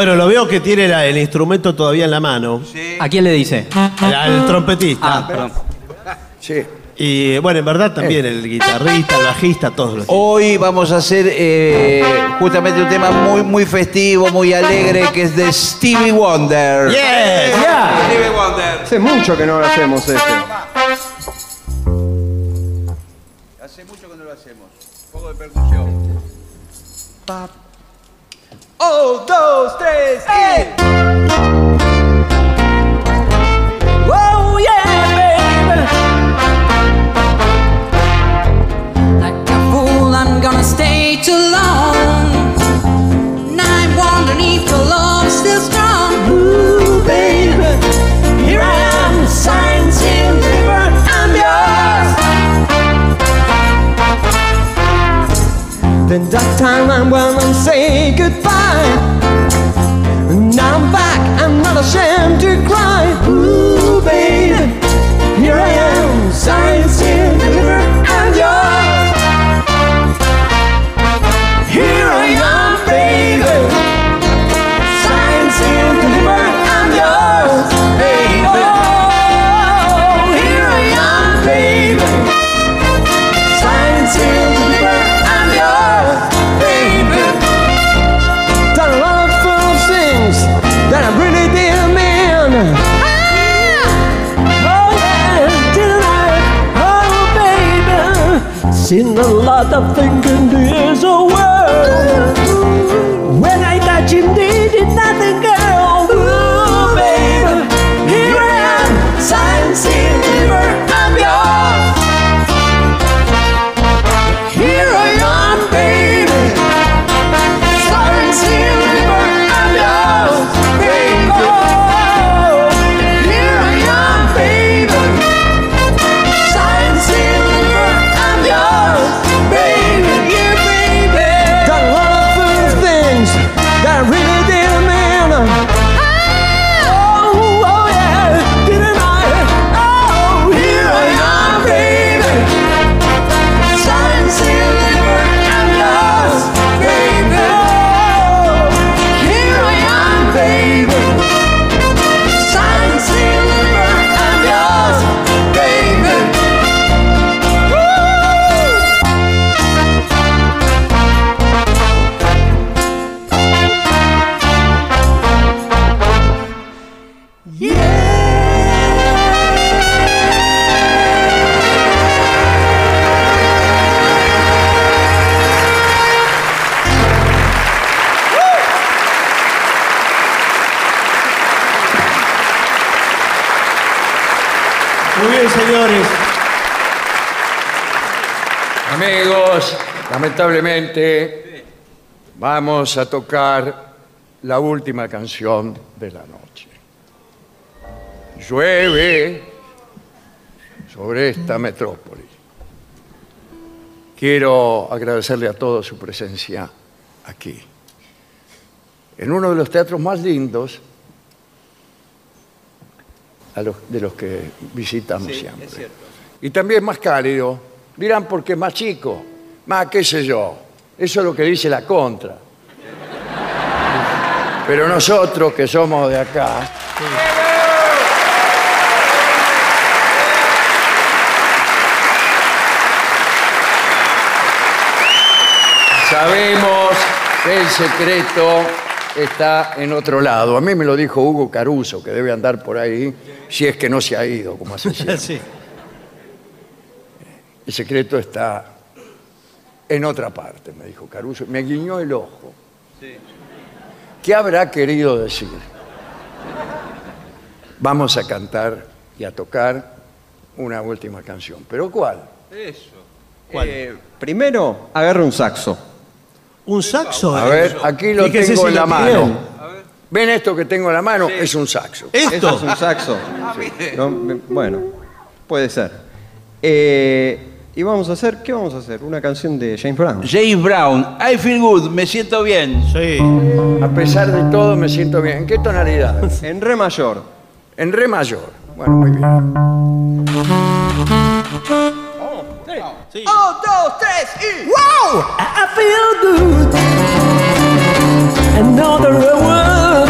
Bueno, lo veo que tiene la- el instrumento todavía en la mano. ¿A quién le dice? Al, al trompetista. Ah, perdón. Sí. Y bueno, en verdad también el guitarrista, el bajista, todos los. Hoy vamos a hacer eh, justamente un tema muy, muy festivo, muy alegre, que es de Stevie Wonder. Yes, yeah. Stevie Wonder. Hace mucho que no lo hacemos este. Lamentablemente vamos a tocar la última canción de la noche. Llueve sobre esta metrópoli. Quiero agradecerle a todos su presencia aquí, en uno de los teatros más lindos a los- de los que visitamos siempre. Y también más cálido. Dirán porque es más chico, más qué sé yo. Eso es lo que dice la contra. Pero nosotros que somos de acá, sabemos que el secreto está en otro lado. A mí me lo dijo Hugo Caruso, que debe andar por ahí, si es que no se ha ido, como siempre. Sí. El secreto está en otra parte, me dijo Caruso. Me guiñó el ojo. ¿Qué habrá querido decir? Vamos a cantar y a tocar una última canción. ¿Pero cuál? Eso. Eh, primero, agarra un saxo. ¿Un saxo? A ver, aquí lo Fíjese tengo si en la mano. ¿Ven esto que tengo en la mano? Es un saxo. Esto es un saxo. No, me- bueno, puede ser. Eh, y vamos a hacer, ¿qué vamos a hacer? Una canción de James Brown. James Brown, I feel good, me siento bien. Sí. A pesar de todo, me siento bien. ¿En qué tonalidad? En re mayor. En re mayor. Bueno, muy bien. Un, dos, tres y... ¡Wow! I feel good. Another word.